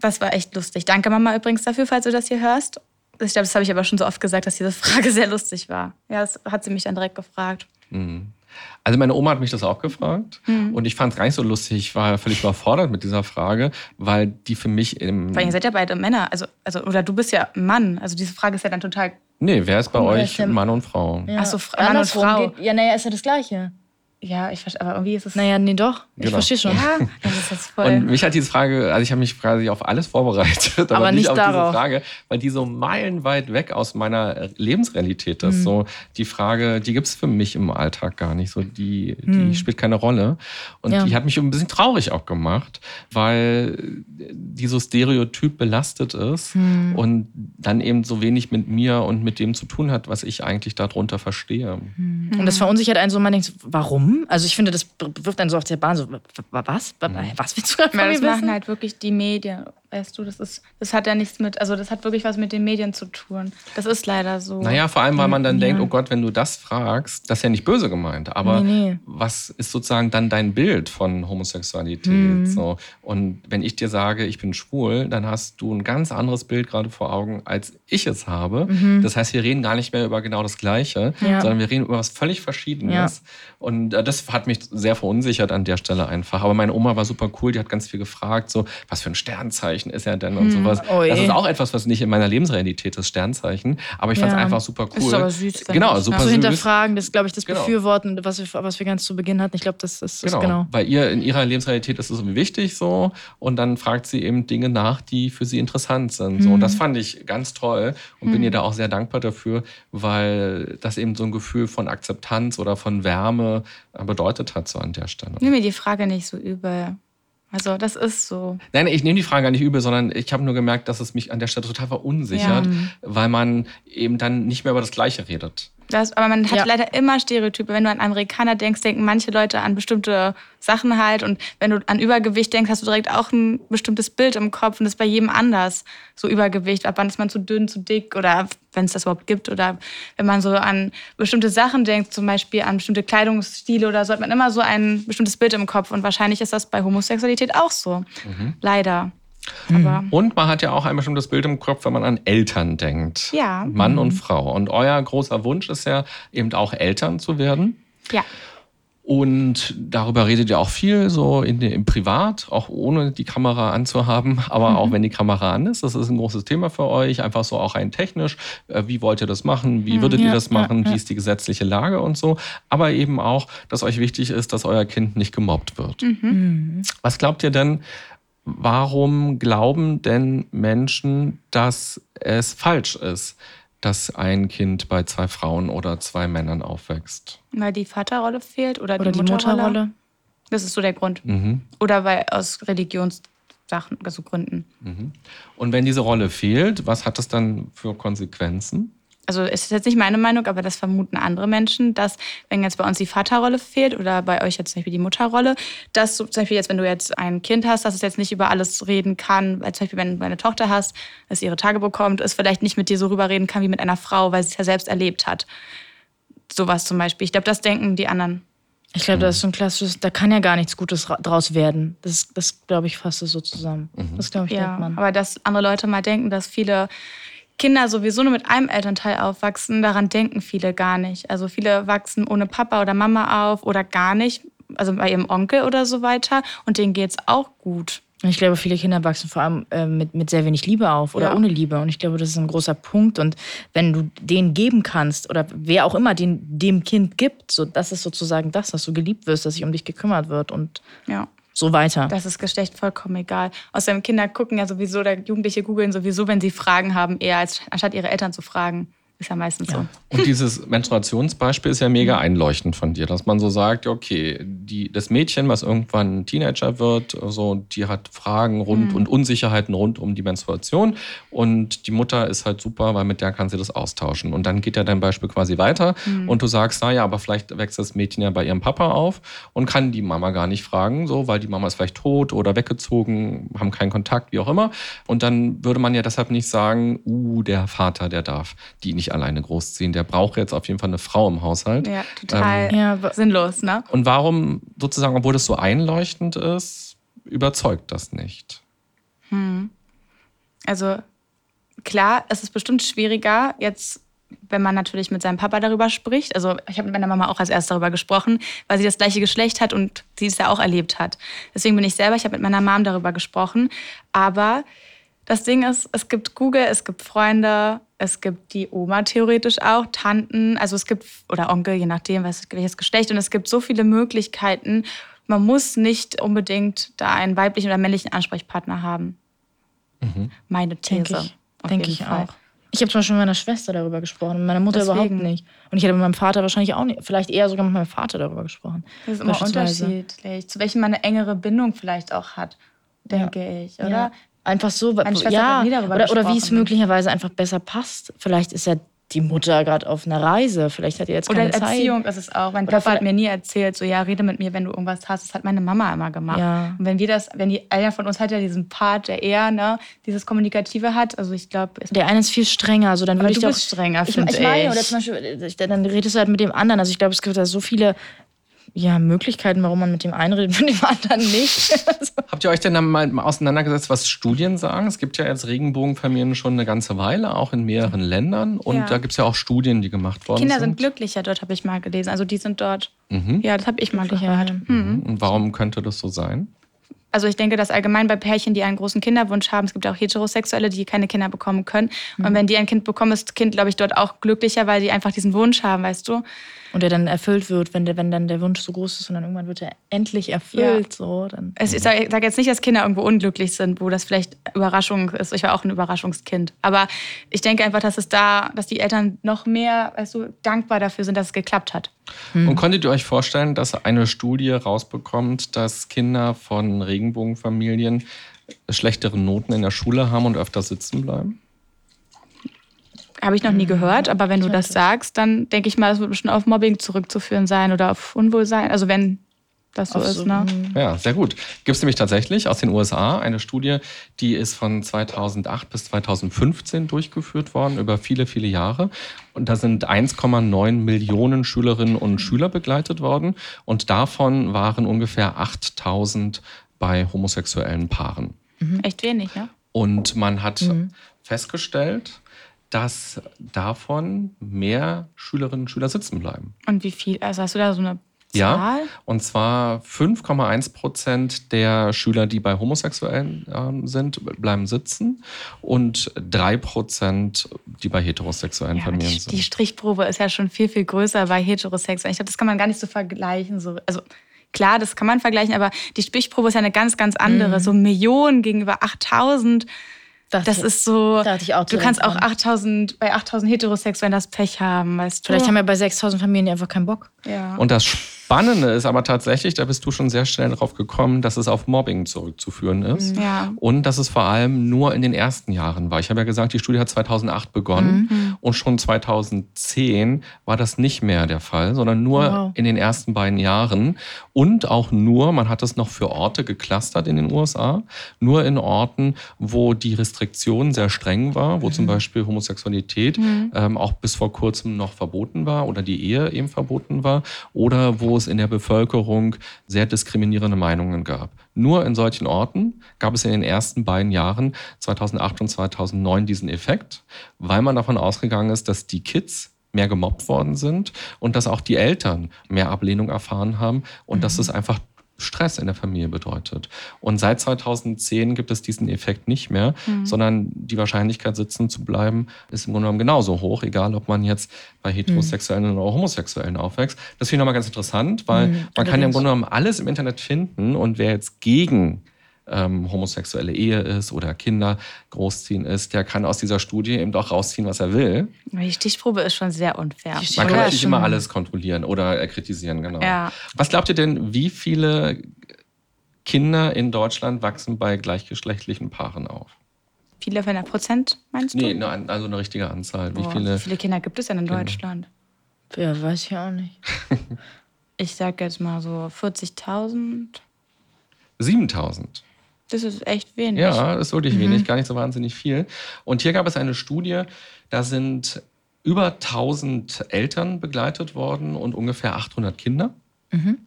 das war echt lustig. Danke, Mama, übrigens dafür, falls du das hier hörst. Ich glaube, das habe ich aber schon so oft gesagt, dass diese Frage sehr lustig war. Ja, das hat sie mich dann direkt gefragt. Mhm. Also meine Oma hat mich das auch gefragt mhm. und ich fand es gar nicht so lustig. Ich war völlig überfordert mit dieser Frage, weil die für mich im... Weil ihr seid ja beide Männer, also, also oder du bist ja Mann. Also diese Frage ist ja dann total... Nee, wer ist bei cool, euch Mann und Frau? Ja. Achso, Mann und Frau. Geht, ja, naja, ist ja das Gleiche. Ja, ich verstehe, aber irgendwie ist es. Naja, nee, doch. Ich genau. verstehe schon. Ja, das ist jetzt voll. Und mich hat diese Frage, also ich habe mich quasi auf alles vorbereitet, aber, aber nicht, nicht, auf darauf. diese Frage, weil die so meilenweit weg aus meiner Lebensrealität ist. Mhm. So die Frage, die gibt es für mich im Alltag gar nicht. So die, die mhm. spielt keine Rolle. Und ja. die hat mich ein bisschen traurig auch gemacht, weil die so stereotyp belastet ist mhm. und dann eben so wenig mit mir und mit dem zu tun hat, was ich eigentlich darunter verstehe. Mhm. Und das verunsichert einen so, man denkt, warum? Also ich finde, das wirft einen so auf der Bahn so, was? Was willst du gerade von mir Das machen halt wirklich die Medien weißt du, das ist, das hat ja nichts mit, also das hat wirklich was mit den Medien zu tun. Das ist leider so. Naja, vor allem, weil man dann ja. denkt, oh Gott, wenn du das fragst, das ist ja nicht böse gemeint, aber nee, nee. was ist sozusagen dann dein Bild von Homosexualität? Mhm. So. Und wenn ich dir sage, ich bin schwul, dann hast du ein ganz anderes Bild gerade vor Augen, als ich es habe. Mhm. Das heißt, wir reden gar nicht mehr über genau das Gleiche, ja. sondern wir reden über was völlig Verschiedenes. Ja. Und äh, das hat mich sehr verunsichert an der Stelle einfach. Aber meine Oma war super cool, die hat ganz viel gefragt, so, was für ein Sternzeichen Sternzeichen ist ja dann und hm, sowas. Oh das ist auch etwas, was nicht in meiner Lebensrealität ist, Sternzeichen. Aber ich fand es einfach super cool. Ist aber süß. Genau, super Zu hinterfragen, das glaube ich, das genau. Befürworten, was wir, was wir ganz zu Beginn hatten. Ich glaube, das ist genau. Ist genau. Bei ihr in ihrer Lebensrealität ist es wichtig so. Und dann fragt sie eben Dinge nach, die für sie interessant sind. So. Und das hm. fand ich ganz toll und bin hm. ihr da auch sehr dankbar dafür, weil das eben so ein Gefühl von Akzeptanz oder von Wärme äh, bedeutet hat so an der Stelle. Nimm mir die Frage nicht so übel. Also das ist so. Nein, ich nehme die Frage gar nicht übel, sondern ich habe nur gemerkt, dass es mich an der Stelle total verunsichert, ja. weil man eben dann nicht mehr über das Gleiche redet. Das, aber man hat ja. leider immer Stereotype. Wenn du an Amerikaner denkst, denken manche Leute an bestimmte Sachen halt. Und wenn du an Übergewicht denkst, hast du direkt auch ein bestimmtes Bild im Kopf. Und das ist bei jedem anders. So Übergewicht. Ab wann ist man zu dünn, zu dick oder wenn es das überhaupt gibt. Oder wenn man so an bestimmte Sachen denkt, zum Beispiel an bestimmte Kleidungsstile oder so, hat man immer so ein bestimmtes Bild im Kopf. Und wahrscheinlich ist das bei Homosexualität auch so. Mhm. Leider. Aber und man hat ja auch ein bestimmtes Bild im Kopf, wenn man an Eltern denkt. Ja. Mann mhm. und Frau. Und euer großer Wunsch ist ja eben auch Eltern zu werden. Ja. Und darüber redet ihr auch viel, so in, im Privat, auch ohne die Kamera anzuhaben, aber mhm. auch wenn die Kamera an ist. Das ist ein großes Thema für euch, einfach so auch rein technisch. Äh, wie wollt ihr das machen? Wie mhm. würdet ja, ihr das machen? Ja, ja. Wie ist die gesetzliche Lage und so? Aber eben auch, dass euch wichtig ist, dass euer Kind nicht gemobbt wird. Mhm. mhm. Was glaubt ihr denn, warum glauben denn Menschen, dass es falsch ist, dass ein Kind bei zwei Frauen oder zwei Männern aufwächst? Weil die Vaterrolle fehlt oder, oder die, Mutterrolle? Mutterrolle? Das ist so der Grund. Mhm. Oder weil aus Religionssachen, also Gründen. Mhm. Und wenn diese Rolle fehlt, was hat das dann für Konsequenzen? Also es ist jetzt nicht meine Meinung, aber das vermuten andere Menschen, dass wenn jetzt bei uns die Vaterrolle fehlt oder bei euch jetzt zum Beispiel die Mutterrolle, dass zum Beispiel jetzt, wenn du jetzt ein Kind hast, dass es jetzt nicht über alles reden kann, weil zum Beispiel wenn du eine Tochter hast, es ihre Tage bekommt, es vielleicht nicht mit dir so rüberreden kann wie mit einer Frau, weil sie es ja selbst erlebt hat. Sowas zum Beispiel. Ich glaube, das denken die anderen. Ich glaube, das ist so ein klassisches, da kann ja gar nichts Gutes draus werden. Das, das glaube ich, fasst es so zusammen. Mhm. Das glaube ich, ja, man. Aber dass andere Leute mal denken, dass viele Kinder sowieso nur mit einem Elternteil aufwachsen, daran denken viele gar nicht. Also viele wachsen ohne Papa oder Mama auf oder gar nicht, also bei ihrem Onkel oder so weiter. Und denen geht es auch gut. Ich glaube, viele Kinder wachsen vor allem äh, mit, mit sehr wenig Liebe auf oder ja. ohne Liebe. Und ich glaube, das ist ein großer Punkt. Und wenn du denen geben kannst oder wer auch immer den, dem Kind gibt, so, das ist sozusagen das, dass du geliebt wirst, dass sich um dich gekümmert wird. Und ja so weiter. Das ist Geschlecht vollkommen egal. Außerdem Kinder gucken ja sowieso, oder Jugendliche googeln sowieso, wenn sie Fragen haben, eher als anstatt ihre Eltern zu fragen. Ist ja meistens so. Und dieses Menstruationsbeispiel ist ja mega einleuchtend von dir, dass man so sagt, okay, die, das Mädchen, was irgendwann Teenager wird, so, die hat Fragen rund mhm. und Unsicherheiten rund um die Menstruation und die Mutter ist halt super, weil mit der kann sie das austauschen. Und dann geht ja dein Beispiel quasi weiter mhm. und du sagst, naja, aber vielleicht wächst das Mädchen ja bei ihrem Papa auf und kann die Mama gar nicht fragen, so, weil die Mama ist vielleicht tot oder weggezogen, haben keinen Kontakt, wie auch immer. Und dann würde man ja deshalb nicht sagen, uh, der Vater, der darf die nicht nicht alleine großziehen. Der braucht jetzt auf jeden Fall eine Frau im Haushalt. Ja, total ähm, ja, sinnlos, ne? Und warum sozusagen, obwohl das so einleuchtend ist, überzeugt das nicht? Hm. Also klar, es ist bestimmt schwieriger, jetzt wenn man natürlich mit seinem Papa darüber spricht. Also ich habe mit meiner Mama auch als erst darüber gesprochen, weil sie das gleiche Geschlecht hat und sie es ja auch erlebt hat. Deswegen bin ich selber, ich habe mit meiner Mom darüber gesprochen. Aber das Ding ist, es gibt Google, es gibt Freunde, es gibt die Oma theoretisch auch, Tanten, also es gibt, oder Onkel, je nachdem, welches Geschlecht. Und es gibt so viele Möglichkeiten. Man muss nicht unbedingt da einen weiblichen oder männlichen Ansprechpartner haben. Mhm. Meine These. Denke ich, denke ich auch. Ich habe zum Beispiel mit meiner Schwester darüber gesprochen, mit meiner Mutter Deswegen. überhaupt nicht. Und ich hätte mit meinem Vater wahrscheinlich auch nicht, vielleicht eher sogar mit meinem Vater darüber gesprochen. Das ist immer unterschiedlich, zu welchem man eine engere Bindung vielleicht auch hat, denke ja. ich, oder? Ja. Einfach so, ja, oder, oder wie es möglicherweise einfach besser passt. Vielleicht ist ja die Mutter gerade auf einer Reise. Vielleicht hat ihr jetzt keine Oder Erziehung Zeit. ist es auch. Mein Papa hat mir nie erzählt, so ja, rede mit mir, wenn du irgendwas hast. Das hat meine Mama immer gemacht. Ja. Und wenn wir das, wenn die einer von uns hat ja diesen Part, der eher ne, dieses Kommunikative hat. Also ich glaube, der eine ist viel strenger. Also dann würde ich du doch, bist strenger, finde ich. Ich meine, oder zum Beispiel, dann redest du halt mit dem anderen. Also ich glaube, es gibt da so viele ja, Möglichkeiten, warum man mit dem einen redet, mit dem anderen nicht. Habt ihr euch denn dann mal auseinandergesetzt, was Studien sagen? Es gibt ja jetzt Regenbogenfamilien schon eine ganze Weile, auch in mehreren Ländern. Und ja. da gibt es ja auch Studien, die gemacht worden Kinder sind. Kinder sind glücklicher dort, habe ich mal gelesen. Also die sind dort. Mhm. Ja, das habe ich mal gehört. Mhm. Und warum könnte das so sein? Also ich denke, dass allgemein bei Pärchen, die einen großen Kinderwunsch haben, es gibt auch Heterosexuelle, die keine Kinder bekommen können. Mhm. Und wenn die ein Kind bekommen, ist das Kind, glaube ich, dort auch glücklicher, weil die einfach diesen Wunsch haben, weißt du? Und der dann erfüllt wird, wenn, der, wenn dann der Wunsch so groß ist und dann irgendwann wird er endlich erfüllt. Ja. So, dann. Es, ich sage sag jetzt nicht, dass Kinder irgendwo unglücklich sind, wo das vielleicht Überraschung ist. Ich war auch ein Überraschungskind. Aber ich denke einfach, dass es da, dass die Eltern noch mehr weißt du, dankbar dafür sind, dass es geklappt hat. Hm. Und konntet ihr euch vorstellen, dass eine Studie rausbekommt, dass Kinder von Regenbogenfamilien schlechtere Noten in der Schule haben und öfter sitzen bleiben? Habe ich noch nie gehört, aber wenn du das sagst, dann denke ich mal, das wird bestimmt auf Mobbing zurückzuführen sein oder auf Unwohlsein. Also wenn das so ist, ne? Ja, sehr gut. Gibt es nämlich tatsächlich aus den USA eine Studie, die ist von 2008 bis 2015 durchgeführt worden, über viele, viele Jahre. Und da sind 1,9 Millionen Schülerinnen und Schüler begleitet worden. Und davon waren ungefähr 8000 bei homosexuellen Paaren. Mhm. Echt wenig, ja? Und man hat mhm. festgestellt, dass davon mehr Schülerinnen und Schüler sitzen bleiben. Und wie viel? Also hast du da so eine Zahl? Ja, und zwar 5,1 Prozent der Schüler, die bei Homosexuellen äh, sind, bleiben sitzen und 3 Prozent, die bei heterosexuellen ja, Familien die, sind. Die Strichprobe ist ja schon viel, viel größer bei Heterosexuellen. Ich glaube, das kann man gar nicht so vergleichen. So. Also klar, das kann man vergleichen, aber die Strichprobe ist ja eine ganz, ganz andere. Mhm. So Millionen gegenüber 8000 Dachte, das ist so, du kannst auch 8000, bei 8000 Heterosexuellen das Pech haben, weißt du. Vielleicht haben wir bei 6000 Familien einfach keinen Bock. Ja. Und das Spannende ist aber tatsächlich, da bist du schon sehr schnell drauf gekommen, dass es auf Mobbing zurückzuführen ist. Ja. Und dass es vor allem nur in den ersten Jahren war. Ich habe ja gesagt, die Studie hat 2008 begonnen mhm. und schon 2010 war das nicht mehr der Fall, sondern nur wow. in den ersten beiden Jahren. Und auch nur, man hat es noch für Orte geklustert in den USA, nur in Orten, wo die Restriktion sehr streng war, wo mhm. zum Beispiel Homosexualität mhm. ähm, auch bis vor kurzem noch verboten war oder die Ehe eben verboten war oder wo es in der Bevölkerung sehr diskriminierende Meinungen gab. Nur in solchen Orten gab es in den ersten beiden Jahren 2008 und 2009 diesen Effekt, weil man davon ausgegangen ist, dass die Kids mehr gemobbt worden sind und dass auch die Eltern mehr Ablehnung erfahren haben und mhm. dass es einfach Stress in der Familie bedeutet. Und seit 2010 gibt es diesen Effekt nicht mehr, mhm. sondern die Wahrscheinlichkeit, sitzen zu bleiben, ist im Grunde genommen genauso hoch, egal ob man jetzt bei Heterosexuellen mhm. oder Homosexuellen aufwächst. Das finde ich nochmal ganz interessant, weil mhm. man kann ja im Grunde genommen alles im Internet finden und wer jetzt gegen ähm, homosexuelle Ehe ist oder Kinder großziehen ist, der kann aus dieser Studie eben doch rausziehen, was er will. Die Stichprobe ist schon sehr unfair. Man kann natürlich immer alles kontrollieren oder äh, kritisieren, genau. Ja. Was glaubt ihr denn, wie viele Kinder in Deutschland wachsen bei gleichgeschlechtlichen Paaren auf? Viele von der Prozent, meinst du? Nee, also eine richtige Anzahl. Wie, Boah, viele, wie viele Kinder gibt es denn in Kinder? Deutschland? Ja, weiß ich auch nicht. ich sag jetzt mal so 40.000. 7000. Das ist echt wenig. Ja, das ist wirklich mhm. wenig, gar nicht so wahnsinnig viel. Und hier gab es eine Studie, da sind über 1000 Eltern begleitet worden und ungefähr 800 Kinder. Mhm.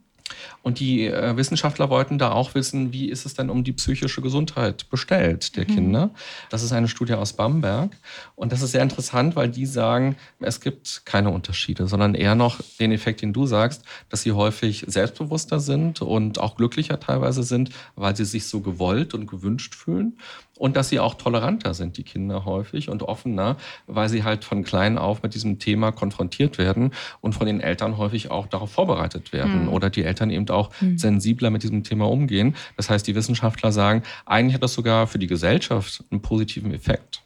Und die äh, Wissenschaftler wollten da auch wissen, wie ist es denn um die psychische Gesundheit bestellt der mhm. Kinder. Das ist eine Studie aus Bamberg. Und das ist sehr interessant, weil die sagen, es gibt keine Unterschiede, sondern eher noch den Effekt, den du sagst, dass sie häufig selbstbewusster sind und auch glücklicher teilweise sind, weil sie sich so gewollt und gewünscht fühlen. Und dass sie auch toleranter sind, die Kinder häufig, und offener, weil sie halt von klein auf mit diesem Thema konfrontiert werden und von den Eltern häufig auch darauf vorbereitet werden. Mhm. Oder die Eltern eben auch mhm. sensibler mit diesem Thema umgehen. Das heißt, die Wissenschaftler sagen, eigentlich hat das sogar für die Gesellschaft einen positiven Effekt.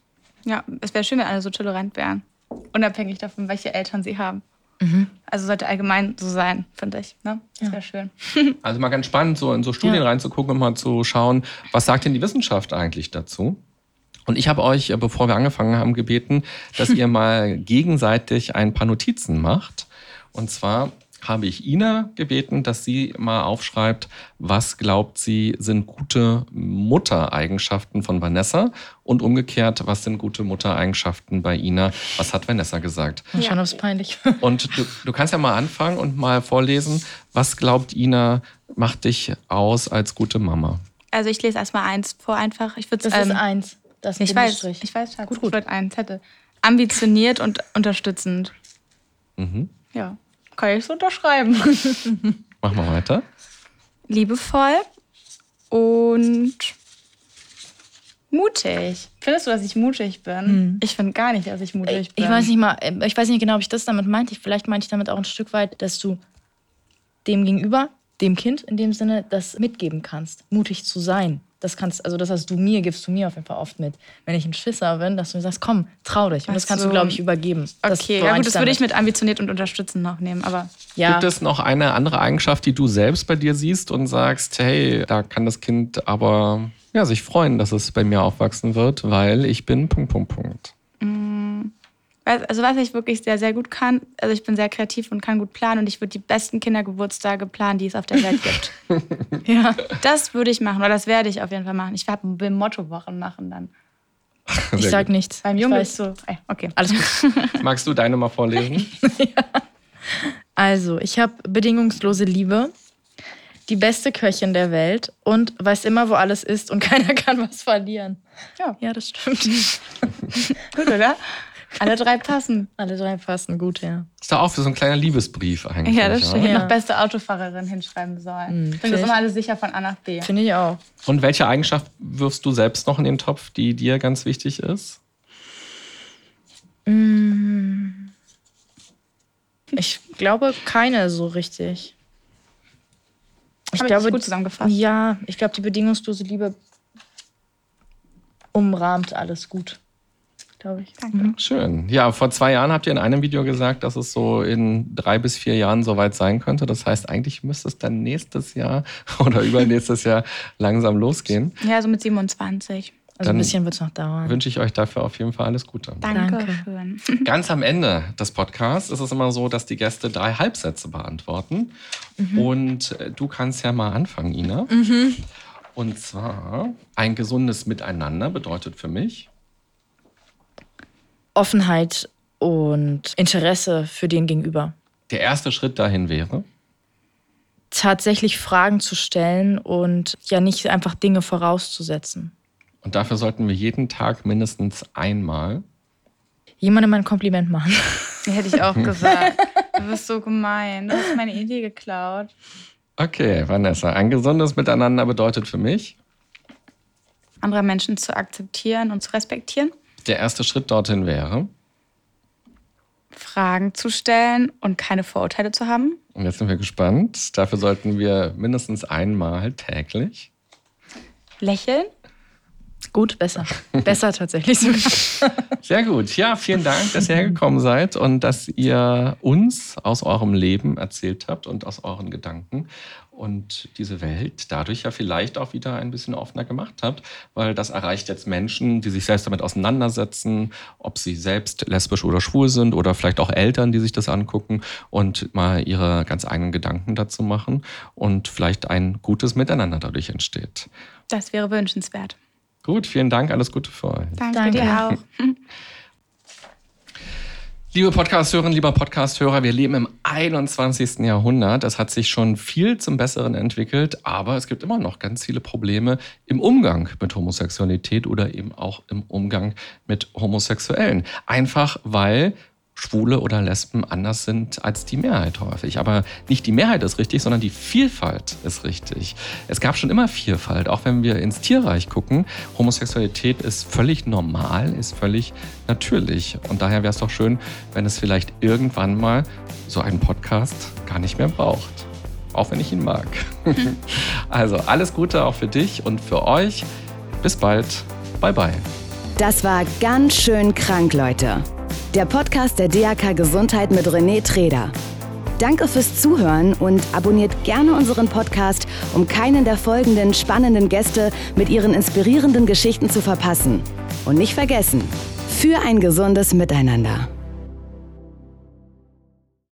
Ja, es wäre schön, wenn alle so tolerant wären. Unabhängig davon, welche Eltern sie haben. Mhm. Also sollte allgemein so sein, finde ich. Ne? Das ja. wäre schön. Also mal ganz spannend, so in so Studien ja. reinzugucken und mal zu schauen, was sagt denn die Wissenschaft eigentlich dazu? Und ich habe euch, bevor wir angefangen haben, gebeten, dass ihr mal gegenseitig ein paar Notizen macht. Und zwar habe ich Ina gebeten, dass sie mal aufschreibt, was glaubt sie sind gute Muttereigenschaften von Vanessa und umgekehrt, was sind gute Muttereigenschaften bei Ina? Was hat Vanessa gesagt? Mal schauen, ob es peinlich Und du, du kannst ja mal anfangen und mal vorlesen, was glaubt Ina macht dich aus als gute Mama? Also ich lese erstmal eins vor einfach. Ich das ähm, ist eins. Das ist ich weiß, ich weiß, Schatz. Gut, gut. Ich wollte einen Zettel. Ambitioniert und unterstützend. Mhm. Ja. Kann ich so unterschreiben. Mach mal weiter. Liebevoll und mutig. Findest du, dass ich mutig bin? Hm. Ich finde gar nicht, dass ich mutig ich, bin. Ich weiß nicht mal, ich weiß nicht genau, ob ich das damit meinte. Vielleicht meinte ich damit auch ein Stück weit, dass du dem gegenüber, dem Kind in dem Sinne, das mitgeben kannst, mutig zu sein das kannst, also das, was du mir gibst, du mir auf jeden Fall oft mit. Wenn ich ein Schisser bin, dass du mir sagst, komm, trau dich. Und das kannst so. du, glaube ich, übergeben. Okay, das ja gut, das würde ich mit ambitioniert und unterstützen noch nehmen. Aber ja. Gibt es noch eine andere Eigenschaft, die du selbst bei dir siehst und sagst, hey, da kann das Kind aber ja, sich freuen, dass es bei mir aufwachsen wird, weil ich bin Punkt, Punkt, Punkt. Mm. Also was ich wirklich sehr, sehr gut kann, also ich bin sehr kreativ und kann gut planen und ich würde die besten Kindergeburtstage planen, die es auf der Welt gibt. ja, das würde ich machen oder das werde ich auf jeden Fall machen. Ich will Mottowochen machen dann. Sehr ich sag gut. nichts. Beim Jungen ist so, okay, alles gut. Magst du deine mal vorlesen? ja. Also, ich habe bedingungslose Liebe, die beste Köchin der Welt und weiß immer, wo alles ist und keiner kann was verlieren. Ja, ja das stimmt. gut, oder? Alle drei passen. Alle drei passen, gut, ja. Ist da auch für so ein kleiner Liebesbrief eigentlich. Ja, das stimmt. Ja. Noch beste Autofahrerin hinschreiben sollen. Mhm. Ich finde das immer alles sicher von A nach B. Finde ich auch. Und welche Eigenschaft wirfst du selbst noch in den Topf, die dir ganz wichtig ist? Mm. Ich glaube keine so richtig. Ich Habe glaube, ich gut zusammengefasst. Ja, ich glaube, die bedingungslose Liebe umrahmt alles gut glaube ich. Danke. Mhm. Schön. Ja, vor zwei Jahren habt ihr in einem Video gesagt, dass es so in drei bis vier Jahren soweit sein könnte. Das heißt, eigentlich müsste es dann nächstes Jahr oder übernächstes Jahr langsam losgehen. Ja, so mit 27. Also dann ein bisschen wird es noch dauern. Wünsche ich euch dafür auf jeden Fall alles Gute. Danke. Danke. Ganz am Ende des Podcasts ist es immer so, dass die Gäste drei Halbsätze beantworten. Mhm. Und äh, du kannst ja mal anfangen, Ina. Mhm. Und zwar, ein gesundes Miteinander bedeutet für mich. Offenheit und Interesse für den Gegenüber. Der erste Schritt dahin wäre? Tatsächlich Fragen zu stellen und ja nicht einfach Dinge vorauszusetzen. Und dafür sollten wir jeden Tag mindestens einmal jemandem ein Kompliment machen. Hätte ich auch gesagt. Du bist so gemein. Du hast meine Idee geklaut. Okay, Vanessa. Ein gesundes Miteinander bedeutet für mich, andere Menschen zu akzeptieren und zu respektieren der erste Schritt dorthin wäre? Fragen zu stellen und keine Vorurteile zu haben. Und jetzt sind wir gespannt. Dafür sollten wir mindestens einmal täglich lächeln. Gut, besser. Besser tatsächlich. Sehr gut. Ja, vielen Dank, dass ihr hergekommen seid und dass ihr uns aus eurem Leben erzählt habt und aus euren Gedanken und diese Welt dadurch ja vielleicht auch wieder ein bisschen offener gemacht habt, weil das erreicht jetzt Menschen, die sich selbst damit auseinandersetzen, ob sie selbst lesbisch oder schwul sind oder vielleicht auch Eltern, die sich das angucken und mal ihre ganz eigenen Gedanken dazu machen und vielleicht ein gutes Miteinander dadurch entsteht. Das wäre wünschenswert. Gut, vielen Dank, alles Gute für euch. Danke, Danke. dir auch. Liebe Podcasthörerinnen, lieber Podcasthörer, wir leben im 21. Jahrhundert. Es hat sich schon viel zum Besseren entwickelt, aber es gibt immer noch ganz viele Probleme im Umgang mit Homosexualität oder eben auch im Umgang mit Homosexuellen. Einfach weil Schwule oder Lesben anders sind als die Mehrheit häufig. Aber nicht die Mehrheit ist richtig, sondern die Vielfalt ist richtig. Es gab schon immer Vielfalt, auch wenn wir ins Tierreich gucken. Homosexualität ist völlig normal, ist völlig natürlich. Und daher wäre es doch schön, wenn es vielleicht irgendwann mal so einen Podcast gar nicht mehr braucht. Auch wenn ich ihn mag. also alles Gute auch für dich und für euch. Bis bald. Bye bye. Das war ganz schön krank, Leute der Podcast der DAK Gesundheit mit René Treder. Danke fürs Zuhören und abonniert gerne unseren Podcast, um keinen der folgenden spannenden Gäste mit ihren inspirierenden Geschichten zu verpassen. Und nicht vergessen, für ein gesundes Miteinander.